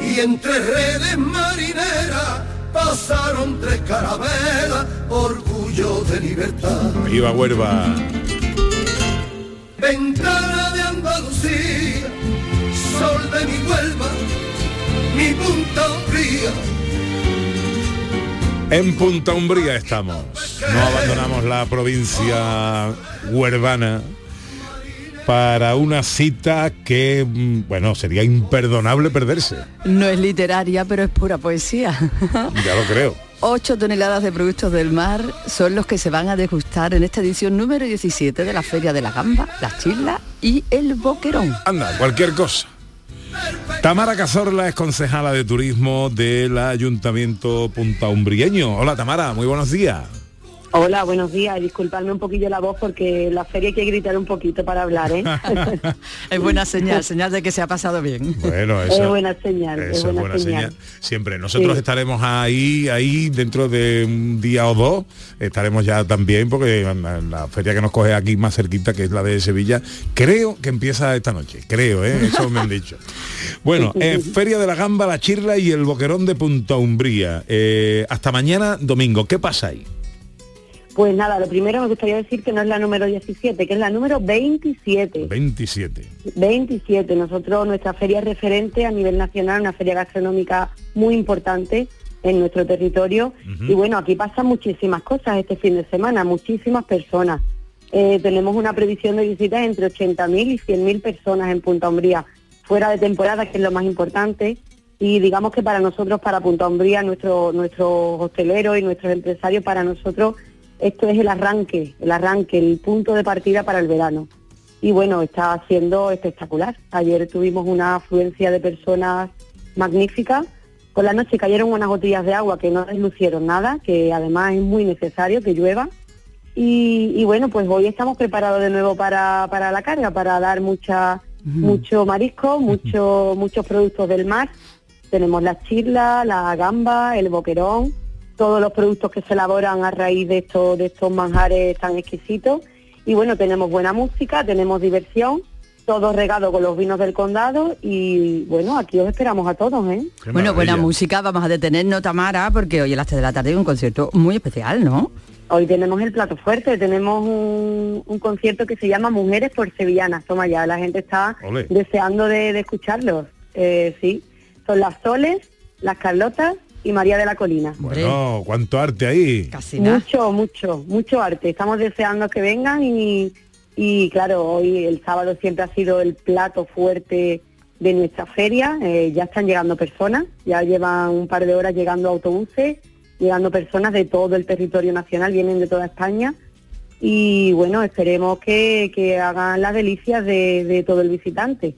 Speaker 13: y entre redes marineras pasaron tres carabelas, orgullo de libertad.
Speaker 4: Viva Huelva.
Speaker 13: Ventana de Andalucía, sol de mi Huelva, mi punta umbría.
Speaker 4: En Punta Umbría estamos. No abandonamos la provincia huervana para una cita que, mm, bueno, sería imperdonable perderse.
Speaker 6: No es literaria, pero es pura poesía.
Speaker 4: Ya lo creo.
Speaker 6: 8 toneladas de productos del mar son los que se van a degustar en esta edición número 17 de la Feria de la Gamba, la Chisla y el Boquerón.
Speaker 4: Anda, cualquier cosa. Tamara Cazorla es concejala de turismo del Ayuntamiento Punta Umbrieño. Hola Tamara, muy buenos días.
Speaker 14: Hola, buenos días. Disculpadme un poquillo la voz porque en la feria hay que gritar un poquito para hablar, ¿eh?
Speaker 6: Es buena señal, señal de que se ha pasado bien.
Speaker 4: Bueno,
Speaker 14: es
Speaker 4: eso,
Speaker 14: buena señal, es
Speaker 4: eso
Speaker 14: buena, señal.
Speaker 4: Siempre. Nosotros
Speaker 14: Sí.
Speaker 4: estaremos ahí, ahí dentro de un día o dos. Estaremos ya también, porque en la, la feria que nos coge aquí más cerquita, que es la de Sevilla, creo que empieza esta noche. Creo, ¿eh? Eso me han dicho. Bueno, eh, Feria de la Gamba, la Chirla y el Boquerón de Punta Umbría. Eh, hasta mañana, domingo. ¿Qué pasa ahí?
Speaker 14: Pues nada, lo primero me gustaría decir que no es la número 17, que es la número 27.
Speaker 4: 27.
Speaker 14: 27. Nosotros, nuestra feria es referente a nivel nacional, una feria gastronómica muy importante en nuestro territorio. Y bueno, aquí pasan muchísimas cosas este fin de semana, muchísimas personas. Eh, tenemos una previsión de visitas entre 80.000 y 100.000 personas en Punta Umbría, fuera de temporada, que es lo más importante. Y digamos que para nosotros, para Punta Umbría, nuestro, nuestros hosteleros y nuestros empresarios, para nosotros esto es el arranque, el arranque, el punto de partida para el verano. Y bueno, está siendo espectacular. Ayer tuvimos una afluencia de personas magnífica. Por la noche cayeron unas gotillas de agua que no deslucieron nada, que además es muy necesario que llueva. Y, y bueno, pues hoy estamos preparados de nuevo para, para la carga, para dar mucha, mucho marisco, mucho, muchos productos del mar. Tenemos la chirla, la gamba, el boquerón, todos los productos que se elaboran a raíz de estos, de estos manjares tan exquisitos. Y bueno, tenemos buena música, tenemos diversión, todo regado con los vinos del condado y bueno, aquí os esperamos a todos, ¿eh?
Speaker 6: Bueno, buena música, vamos a detenernos, Tamara, porque hoy a las 3 de la tarde hay un concierto muy especial, ¿no?
Speaker 14: Hoy tenemos el plato fuerte, tenemos un, un concierto que se llama Mujeres por Sevillanas. Toma ya, la gente está deseando de, de escucharlos. Eh, sí, son las Soles, las Carlotas y María de la Colina.
Speaker 4: Bueno, cuánto arte ahí.
Speaker 14: Mucho, mucho, mucho arte. Estamos deseando que vengan y, y claro, hoy el sábado siempre ha sido el plato fuerte de nuestra feria. Eh, ya están llegando personas, ya llevan un par de horas llegando autobuses, llegando personas de todo el territorio nacional, vienen de toda España. Y bueno, esperemos que, que hagan las delicias de, de todo el visitante.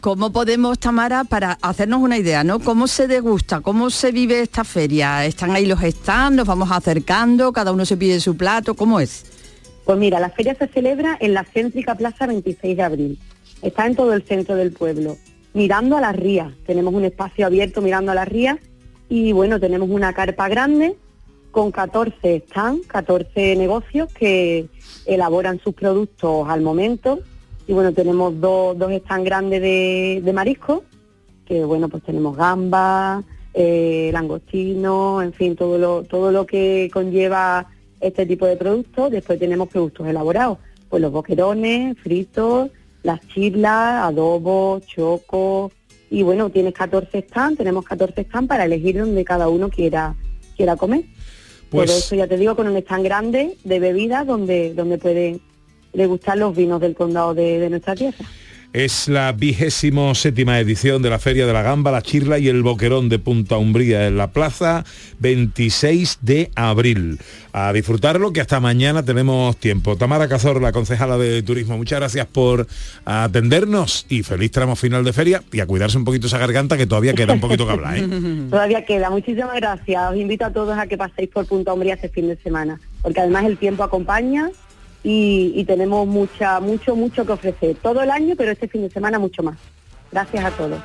Speaker 6: ¿Cómo podemos, Tamara, para hacernos una idea, ¿no? ¿Cómo se degusta? ¿Cómo se vive esta feria? ¿Están ahí los stands? ¿Nos vamos acercando? ¿Cada uno se pide su plato? ¿Cómo es?
Speaker 14: Pues mira, la feria se celebra en la céntrica Plaza 26 de Abril. Está en todo el centro del pueblo, mirando a las rías. Tenemos un espacio abierto mirando a las rías y bueno, tenemos una carpa grande con 14 stands, 14 negocios que elaboran sus productos al momento. Y bueno, tenemos dos, dos stands grandes de, de marisco, que bueno, pues tenemos gamba, eh, langostino, en fin, todo lo, todo lo que conlleva este tipo de productos. Después tenemos productos elaborados, pues los boquerones, fritos, las chirlas, adobo, choco. Y bueno, tienes 14 stands, tenemos 14 stands para elegir donde cada uno quiera, quiera comer.
Speaker 4: Pues-
Speaker 14: eso ya te digo con un stand grande de bebidas donde, donde pueden degustar los vinos del condado de, de nuestra tierra.
Speaker 4: Es la vigésimo séptima edición de la Feria de la Gamba, la Chirla y el Boquerón de Punta Umbría en la plaza 26 de abril. A disfrutarlo que hasta mañana tenemos tiempo. Tamara Cazor, la concejala de turismo, muchas gracias por atendernos y feliz tramo final de feria y a cuidarse un poquito esa garganta que todavía queda un poquito que hablar. ¿eh?
Speaker 14: Todavía queda. Muchísimas gracias. Os invito a todos a que paséis por Punta Umbría este fin de semana, porque además el tiempo acompaña y, tenemos mucha, mucho, mucho que ofrecer. Todo el año, pero este fin de semana mucho más. Gracias a todos.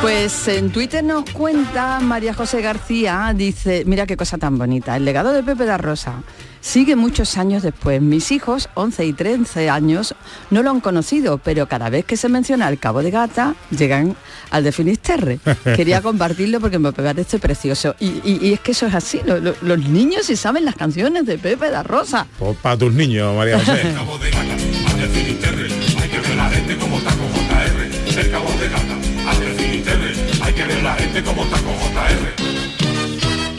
Speaker 6: Pues en Twitter nos cuenta María José García, dice, mira qué cosa tan bonita, el legado de Pepe da Rosa sigue muchos años después. Mis hijos, 11 y 13 años, no lo han conocido, pero cada vez que se menciona el Cabo de Gata, llegan al de Finisterre. Quería compartirlo porque me parece precioso. Y, y- y es que eso es así, lo- lo- los niños sí saben las canciones de Pepe da Rosa.
Speaker 4: Pues para tus niños, María José.
Speaker 7: Cabo de Gata, hacia Finisterre, hay que ver la gente como con JR. El Cabo de Gata, hacia Finisterre, hay que ver la gente como JR.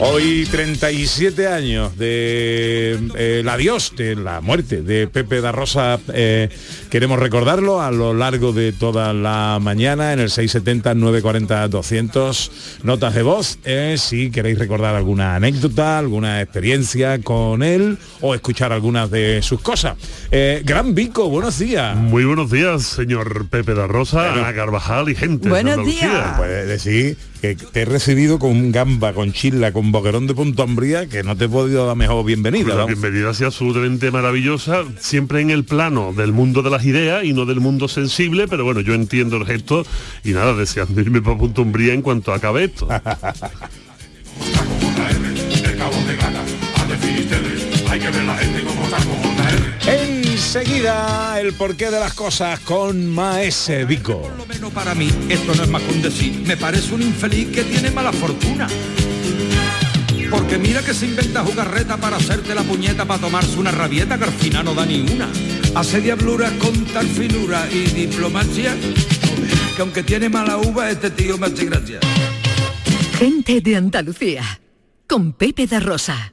Speaker 4: Hoy 37 años de eh, el adiós, de la muerte de Pepe da Rosa. eh, queremos recordarlo a lo largo de toda la mañana en el 670-940-200 notas de voz. eh, si queréis recordar alguna anécdota, alguna experiencia con él o escuchar algunas de sus cosas. Eh, Gran Vico, buenos días.
Speaker 15: Muy buenos días, señor Pepe da Rosa, Ana Carvajal y gente. de Andalucía.
Speaker 4: Puedes decir que te he recibido con un gamba, con chila, con boquerón de Punta Umbría, que no te he podido dar mejor bienvenida.
Speaker 15: La bienvenida ha sido absolutamente maravillosa, siempre en el plano del mundo de las ideas y no del mundo sensible, pero bueno, yo entiendo el gesto y nada, deseando irme para Punta Umbría en cuanto acabe esto.
Speaker 7: Hay que ver la gente
Speaker 4: Enseguida el porqué de las cosas con Maese Vico.
Speaker 8: Bueno, para mí esto no es más que un decir. Me parece un infeliz que tiene mala fortuna. Porque mira que se inventa jugarreta para hacerte la puñeta para tomarse una rabieta que al final no da ni una. Hace diabluras con tal finura y diplomacia que aunque tiene mala uva este tío me hace gracia.
Speaker 3: Gente de Andalucía, con Pepe da Rosa.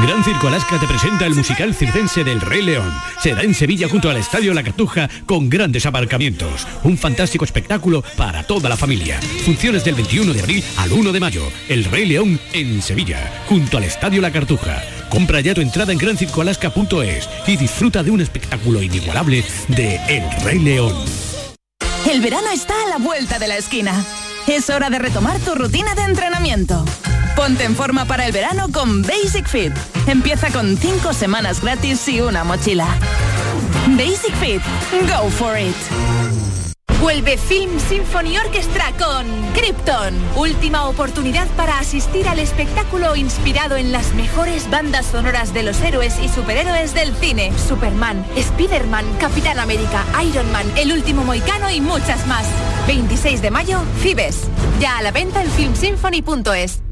Speaker 16: Gran Circo Alaska te presenta el musical circense del Rey León. Será en Sevilla junto al Estadio La Cartuja con grandes aparcamientos. Un fantástico espectáculo para toda la familia. Funciones del 21 de abril al 1 de mayo. El Rey León en Sevilla, junto al Estadio La Cartuja. Compra ya tu entrada en grancircoalaska.es y disfruta de un espectáculo inigualable de El Rey León.
Speaker 17: El verano está a la vuelta de la esquina. Es hora de retomar tu rutina de entrenamiento.
Speaker 18: Ponte en forma para el verano con Basic Fit. Empieza con 5 semanas gratis y una mochila. Basic Fit. Go for it.
Speaker 19: Vuelve Film Symphony Orchestra con Krypton. Última oportunidad para asistir al espectáculo inspirado en las mejores bandas sonoras de los héroes y superhéroes del cine. Superman, Spider-Man, Capitán América, Iron Man, El Último Moicano y muchas más. 26 de mayo, Fibes. Ya a la venta en filmsymphony.es.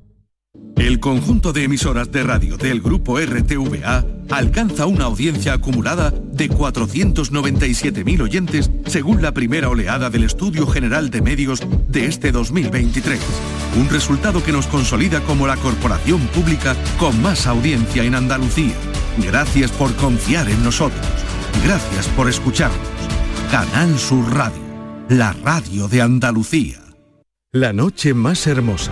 Speaker 9: El conjunto de emisoras de radio del grupo RTVA alcanza una audiencia acumulada de 497.000 oyentes según la primera oleada del Estudio General de Medios de este 2023. Un resultado que nos consolida como la corporación pública con más audiencia en Andalucía. Gracias por confiar en nosotros. Gracias por escucharnos. Canal Sur Radio, la radio de Andalucía.
Speaker 20: La noche más hermosa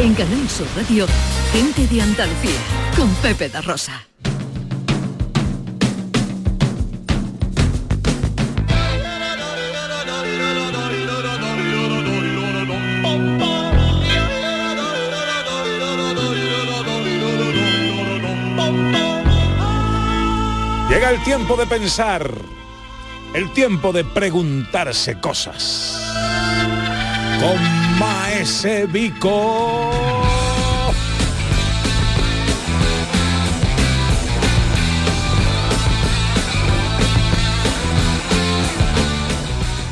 Speaker 3: En Canal Sur Radio, gente de Andalucía, con Pepe da Rosa.
Speaker 4: Llega el tiempo de pensar, el tiempo de preguntarse cosas. Con Maese Vico.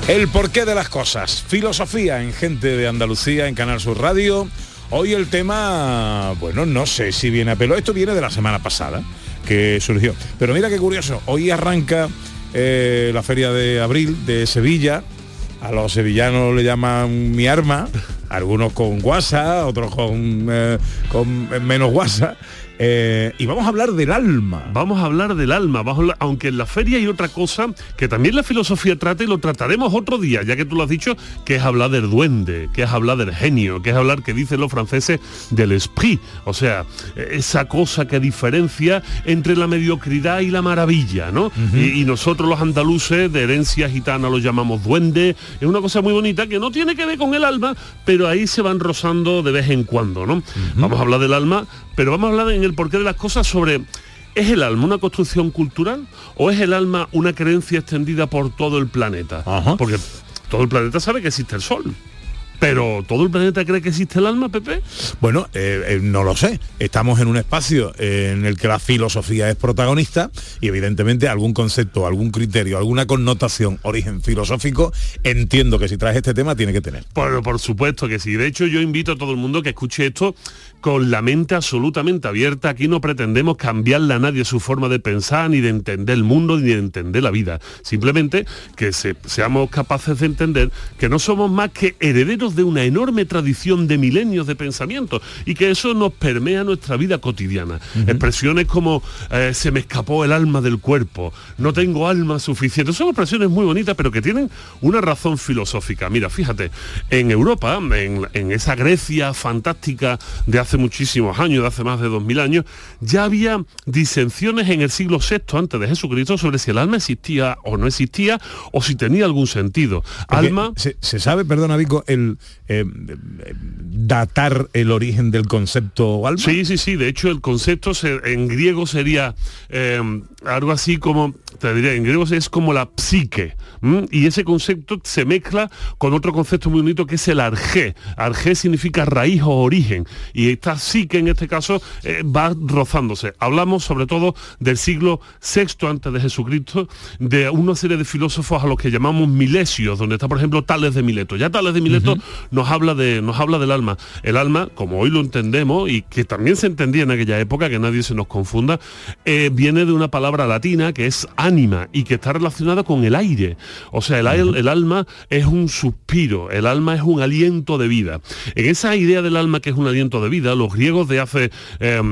Speaker 4: El porqué de las cosas. Filosofía en Gente de Andalucía, en Canal Sur Radio. Hoy el tema, bueno, no sé si viene a pelo. Esto viene de la semana pasada que surgió. Pero mira qué curioso. Hoy arranca eh, la feria de abril de Sevilla. A los sevillanos le llaman mi arma. Algunos con guasa, otros con, eh, con menos guasa. Eh, y vamos a hablar del alma.
Speaker 15: Vamos a hablar del alma, hablar- aunque en la feria hay otra cosa que también la filosofía trata y lo trataremos otro día, ya que tú lo has dicho, que es hablar del duende, que es hablar del genio, que es hablar, que dicen los franceses, del esprit, o sea, esa cosa que diferencia entre la mediocridad y la maravilla, ¿no? y, y nosotros los andaluces de herencia gitana lo llamamos duende, es una cosa muy bonita que no tiene que ver con el alma, pero ahí se van rozando de vez en cuando, ¿no? Vamos a hablar del alma, pero vamos a hablar en el porqué de las cosas sobre ¿Es el alma una construcción cultural o es el alma una creencia extendida por todo el planeta? Porque todo el planeta sabe que existe el sol. Pero ¿todo el planeta cree que existe el alma, Pepe?
Speaker 4: Bueno, eh, eh, no lo sé. Estamos en un espacio eh, en el que la filosofía es protagonista y evidentemente algún concepto, algún criterio, alguna connotación, origen filosófico, entiendo que si traes este tema tiene que tener.
Speaker 15: Por, por supuesto que sí. De hecho, yo invito a todo el mundo que escuche esto con la mente absolutamente abierta. Aquí no pretendemos cambiarle a nadie su forma de pensar, ni de entender el mundo, ni de entender la vida. Simplemente que se- seamos capaces de entender que no somos más que herederos de una enorme tradición de milenios de pensamiento y que eso nos permea nuestra vida cotidiana. Expresiones como eh, se me escapó el alma del cuerpo, no tengo alma suficiente. Son expresiones muy bonitas, pero que tienen una razón filosófica. Mira, fíjate, en Europa, en, en esa Grecia fantástica de hace muchísimos años, de hace más de 2000 años, ya había disensiones en el siglo VI antes de Jesucristo sobre si el alma existía o no existía o si tenía algún sentido.
Speaker 4: Porque
Speaker 15: Alma
Speaker 4: Se, se sabe, perdona Vico, el, eh, datar el origen del concepto alma?
Speaker 15: Sí, sí, sí. De hecho, el concepto se- en griego sería eh, algo así como, te diré, en griego es como la psique. ¿m? Y ese concepto se mezcla con otro concepto muy bonito que es el arjé. Arjé significa raíz o origen. Y esta psique, en este caso, eh, va rozándose. Hablamos sobre todo del siglo VI antes de Jesucristo, de una serie de filósofos a los que llamamos milesios, donde está, por ejemplo, Tales de Mileto. Ya Tales de Mileto nos habla de nos habla del alma. El alma, como hoy lo entendemos y que también se entendía en aquella época, que nadie se nos confunda, eh, viene de una palabra latina que es ánima y que está relacionada con el aire. O sea, el, aire- el alma es un suspiro, el alma es un aliento de vida. En esa idea del alma que es un aliento de vida, los griegos de hace eh,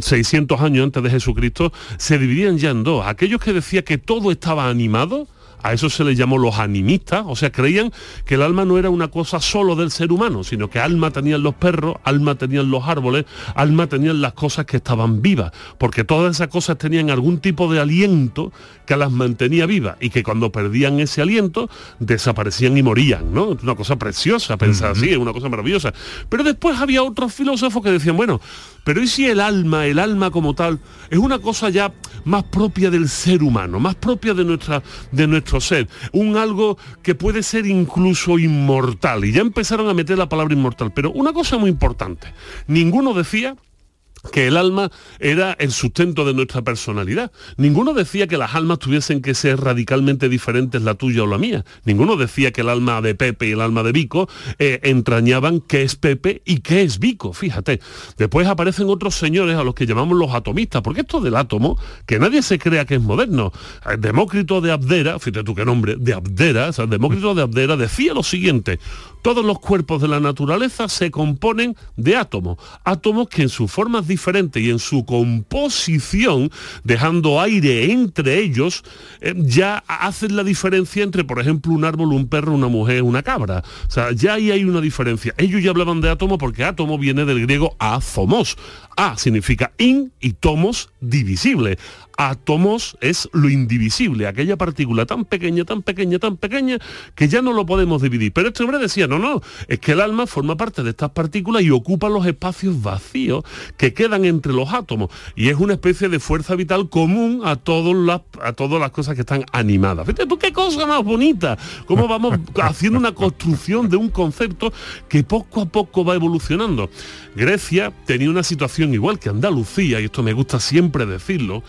Speaker 15: 600 años antes de Jesucristo se dividían ya en dos. Aquellos que decían que todo estaba animado, a eso se les llamó los animistas, o sea, creían que el alma no era una cosa solo del ser humano, sino que alma tenían los perros, alma tenían los árboles, alma tenían las cosas que estaban vivas, porque todas esas cosas tenían algún tipo de aliento que las mantenía vivas y que cuando perdían ese aliento desaparecían y morían, ¿no? Es una cosa preciosa pensar así, es una cosa maravillosa. Pero después había otros filósofos que decían, bueno, pero ¿y si el alma, el alma como tal, es una cosa ya más propia del ser humano, más propia de, nuestra, de nuestro ser? Un algo que puede ser incluso inmortal. Y ya empezaron a meter la palabra inmortal. Pero una cosa muy importante, ninguno decía que el alma era el sustento de nuestra personalidad. Ninguno decía que las almas tuviesen que ser radicalmente diferentes la tuya o la mía. Ninguno decía que el alma de Pepe y el alma de Vico eh, entrañaban qué es Pepe y qué es Vico, fíjate. Después aparecen otros señores a los que llamamos los atomistas, porque esto del átomo, que nadie se crea que es moderno. Eh, Demócrito de Abdera, fíjate tú qué nombre, de Abdera, o sea, Demócrito de Abdera decía lo siguiente, todos los cuerpos de la naturaleza se componen de átomos, átomos que en sus formas diferentes y en su composición, dejando aire entre ellos, eh, ya hacen la diferencia entre, por ejemplo, un árbol, un perro, una mujer, una cabra. O sea, ya ahí hay una diferencia. Ellos ya hablaban de átomo porque átomo viene del griego azomos. A significa in y tomos divisible. Átomos es lo indivisible, aquella partícula tan pequeña, tan pequeña, tan pequeña, que ya no lo podemos dividir. Pero este hombre decía, no, no, es que el alma forma parte de estas partículas y ocupa los espacios vacíos que quedan entre los átomos. Y es una especie de fuerza vital común a, todos las, a todas las cosas que están animadas. Fíjate tú qué cosa más bonita, cómo vamos haciendo una construcción de un concepto que poco a poco va evolucionando. Grecia tenía una situación igual que Andalucía, y esto me gusta siempre decirlo,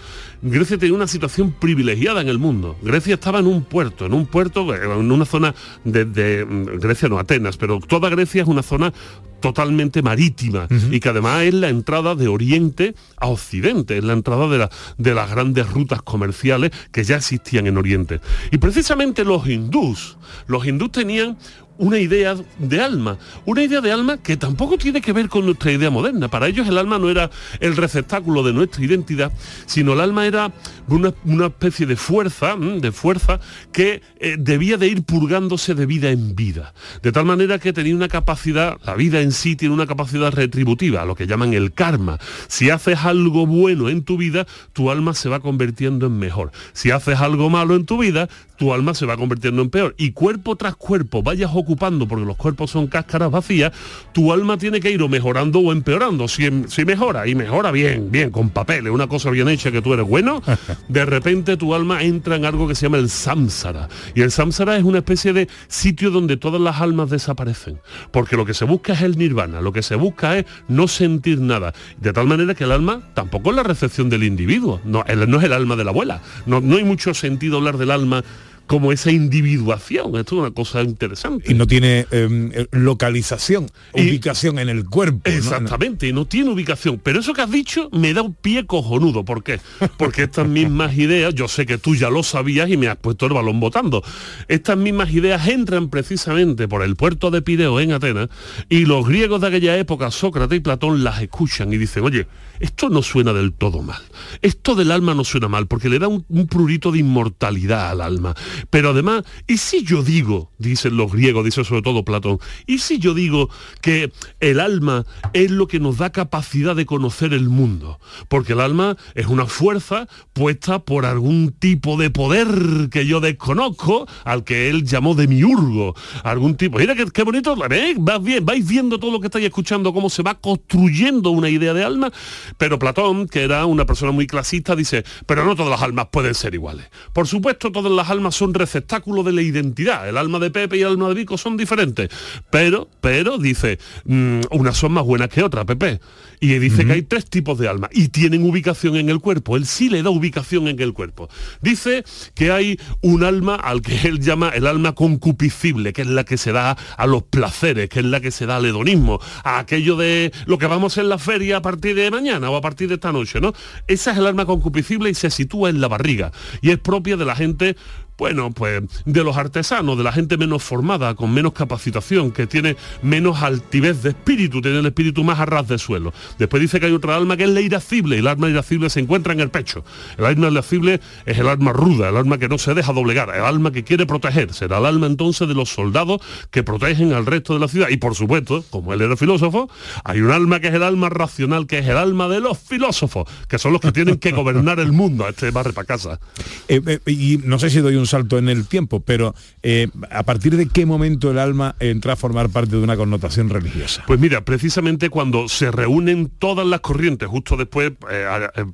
Speaker 15: Grecia tenía una situación privilegiada en el mundo. Grecia estaba en un puerto, en un puerto, eh, en una zona de, de- mm, Grecia no Atenas, pero toda Grecia es una zona totalmente marítima y que además es la entrada de Oriente a Occidente, es la entrada de, la- de las grandes rutas comerciales que ya existían en Oriente. Y precisamente los hindús, los hindús tenían una idea de alma, una idea de alma que tampoco tiene que ver con nuestra idea moderna. Para ellos el alma no era el receptáculo de nuestra identidad, sino el alma era una, una especie de fuerza, mm, de fuerza que eh, debía de ir purgándose de vida en vida. De tal manera que tenía una capacidad, la vida en sí tiene una capacidad retributiva, lo que llaman el karma. Si haces algo bueno en tu vida, tu alma se va convirtiendo en mejor. Si haces algo malo en tu vida, tu alma se va convirtiendo en peor. Y cuerpo tras cuerpo vayas ocupando, porque los cuerpos son cáscaras vacías, tu alma tiene que ir o mejorando o empeorando. Si, em- si mejora, y mejora bien, bien, con papeles, una cosa bien hecha que tú eres bueno, de repente tu alma entra en algo que se llama el samsara. Y el samsara es una especie de sitio donde todas las almas desaparecen. Porque lo que se busca es el nirvana, lo que se busca es no sentir nada. De tal manera que el alma tampoco es la recepción del individuo, no, el- no es el alma de la abuela. No, no hay mucho sentido hablar del alma como esa individuación. Esto es una cosa interesante.
Speaker 4: Y no tiene eh, localización, ubicación en el cuerpo. ¿no?
Speaker 15: Exactamente, y no tiene ubicación. Pero eso que has dicho me da un pie cojonudo. ¿Por qué? Porque estas mismas ideas, yo sé que tú ya lo sabías y me has puesto el balón votando. Estas mismas ideas entran precisamente por el puerto de Pireo en Atenas y los griegos de aquella época, Sócrates y Platón, las escuchan y dicen, oye, esto no suena del todo mal. Esto del alma no suena mal porque le da un, un prurito de inmortalidad al alma. Pero además, ¿y si yo digo, dicen los griegos, dice sobre todo Platón, ¿y si yo digo que el alma es lo que nos da capacidad de conocer el mundo? Porque el alma es una fuerza puesta por algún tipo de poder que yo desconozco, al que él llamó de miurgo, algún tipo. Mira qué, bonito, ¿eh? Bien, vais viendo todo lo que estáis escuchando, cómo se va construyendo una idea de alma, pero Platón, que era una persona muy clasista, dice, pero no todas las almas pueden ser iguales. Por supuesto, todas las almas son receptáculos de la identidad. El alma de Pepe y el alma de Vico son diferentes. Pero, pero, dice, mm, unas son más buenas que otras, Pepe. Y dice que hay tres tipos de alma y tienen ubicación en el cuerpo. Él sí le da ubicación en el cuerpo. Dice que hay un alma al que él llama el alma concupiscible, que es la que se da a los placeres, que es la que se da al hedonismo, a aquello de lo que vamos en la feria a partir de mañana o a partir de esta noche, ¿no? Esa es el alma concupiscible y se sitúa en la barriga. Y es propia de la gente bueno, pues de los artesanos, de la gente menos formada, con menos capacitación, que tiene menos altivez de espíritu, tiene el espíritu más a ras de suelo. Después dice que hay otra alma que es la irascible, y el alma irascible se encuentra en el pecho. El alma irascible es el alma ruda, el alma que no se deja doblegar, el alma que quiere proteger. Será el alma entonces de los soldados que protegen al resto de la ciudad. Y por supuesto, como él era filósofo, hay un alma que es el alma racional, que es el alma de los filósofos, que son los que tienen que gobernar el mundo. Este barre para casa.
Speaker 4: Eh, eh, y no sé si doy un salto en el tiempo, pero eh, ¿a partir de qué momento el alma entra a formar parte de una connotación religiosa?
Speaker 15: Pues mira, precisamente cuando se reúnen todas las corrientes, justo después eh,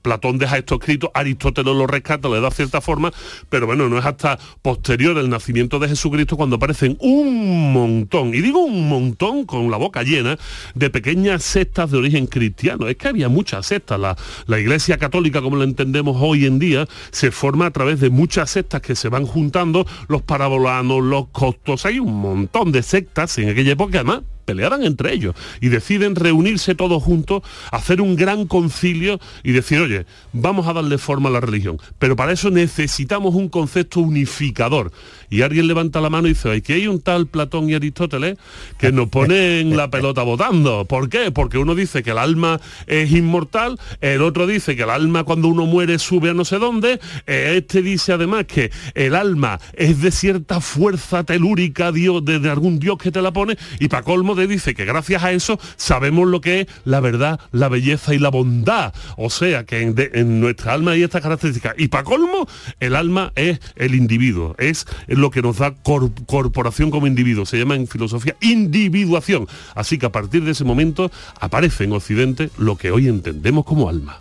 Speaker 15: Platón deja esto escrito, Aristóteles lo rescata, le da cierta forma, pero bueno, no es hasta posterior el nacimiento de Jesucristo cuando aparecen un montón, y digo un montón con la boca llena, de pequeñas sectas de origen cristiano. Es que había muchas sectas. La, la Iglesia Católica, como la entendemos hoy en día, se forma a través de muchas sectas que se van juntando, los parabolanos, los costos, hay un montón de sectas en aquella época, además peleaban entre ellos y deciden reunirse todos juntos, hacer un gran concilio y decir, oye, vamos a darle forma a la religión. Pero para eso necesitamos un concepto unificador. Y alguien levanta la mano y dice, aquí hay un tal Platón y Aristóteles que nos ponen la pelota votando. ¿Por qué? Porque uno dice que el alma es inmortal, el otro dice que el alma cuando uno muere sube a no sé dónde, eh, este dice además que el alma es de cierta fuerza telúrica dios, de, algún dios que te la pone, y para colmo te dice que gracias a eso sabemos lo que es la verdad, la belleza y la bondad. O sea que en, de- en nuestra alma hay estas características. Y para colmo, el alma es el individuo, es lo que nos da cor- corporación como individuo. Se llama en filosofía individuación. Así que a partir de ese momento aparece en Occidente lo que hoy entendemos como alma.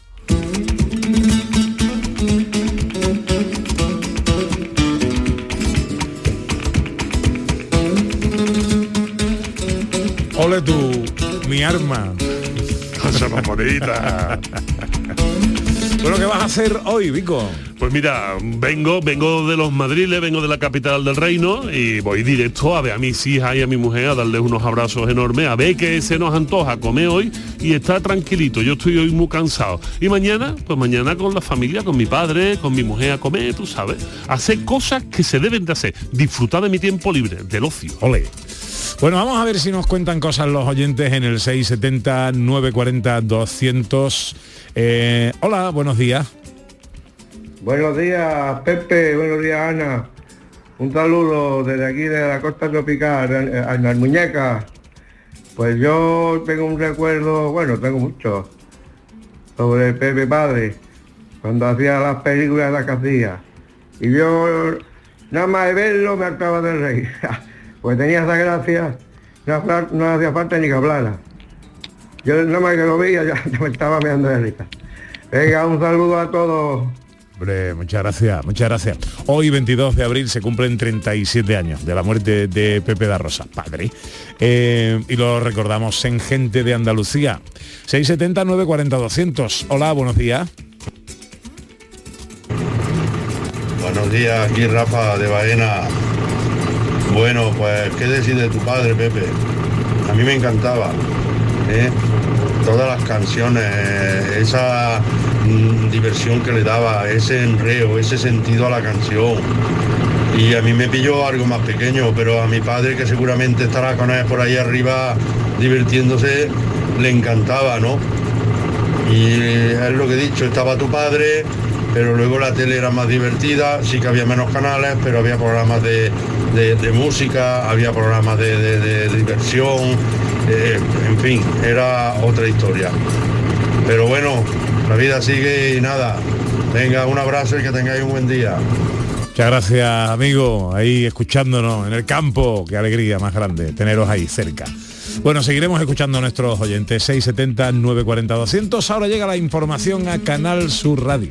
Speaker 4: Ole tú, mi arma.
Speaker 15: Cosa más bonita.
Speaker 4: bueno, ¿qué vas a hacer hoy, Vico?
Speaker 15: Pues mira, vengo, vengo de los Madriles, vengo de la capital del reino y voy directo a ver a mis hijas y a mi mujer a darles unos abrazos enormes, a ver qué se nos antoja comer hoy y está tranquilito. Yo estoy hoy muy cansado. Y mañana, pues mañana con la familia, con mi padre, con mi mujer a comer, tú sabes. Hacer cosas que se deben de hacer. Disfrutar de mi tiempo libre, del ocio.
Speaker 4: Ole. Bueno, vamos a ver si nos cuentan cosas los oyentes en el 670 940 200. Eh, hola, buenos días.
Speaker 21: Buenos días, Pepe. Buenos días, Ana. Un saludo desde aquí de la costa tropical, a las muñecas. Pues yo tengo un recuerdo, bueno, tengo mucho, sobre Pepe Padre, cuando hacía las películas las que hacía. Y yo, nada más de verlo, me acaba de reír. pues tenía esa gracia, no, no hacía falta ni que hablara. Yo nada más que lo veía, ya, ya me estaba meando de risa. Venga, un saludo a todos.
Speaker 4: Hombre, muchas gracias, muchas gracias. Hoy, 22 de abril, se cumplen 37 años de la muerte de Pepe da Rosa, padre. Eh, y lo recordamos en Gente de Andalucía. 670 940 200. Hola, buenos días.
Speaker 22: Buenos días, aquí Rafa de Baena. Bueno, pues, ¿qué decir de tu padre, Pepe? A mí me encantaba. Todas las canciones, esa mm, diversión que le daba, ese enreo, ese sentido a la canción. Y a mí me pilló algo más pequeño, pero a mi padre, que seguramente estará con él por ahí arriba divirtiéndose, le encantaba, ¿no? Y es lo que he dicho, estaba tu padre pero luego la tele era más divertida, sí que había menos canales, pero había programas de, de- música, había programas de, de- de diversión, eh, en fin, era otra historia. Pero bueno, la vida sigue y nada. Venga, un abrazo y que tengáis un buen día.
Speaker 4: Muchas gracias, amigo, ahí escuchándonos en el campo. Qué alegría más grande teneros ahí cerca. Bueno, seguiremos escuchando a nuestros oyentes 670 940 200. Ahora llega la información a Canal Sur Radio.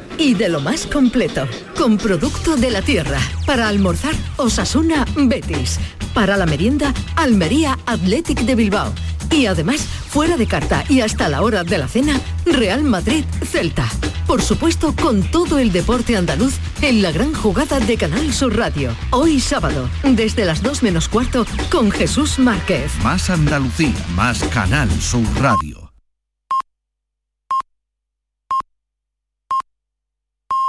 Speaker 3: Y de lo más completo, con producto de la tierra. Para almorzar, Osasuna Betis. Para la merienda, Almería Athletic de Bilbao. Y además, fuera de carta y hasta la hora de la cena, Real Madrid Celta. Por supuesto, con todo el deporte andaluz en la gran jugada de Canal Sur Radio. Hoy sábado, desde las 2 menos cuarto, con Jesús Márquez.
Speaker 9: Más Andalucía, más Canal Sur Radio.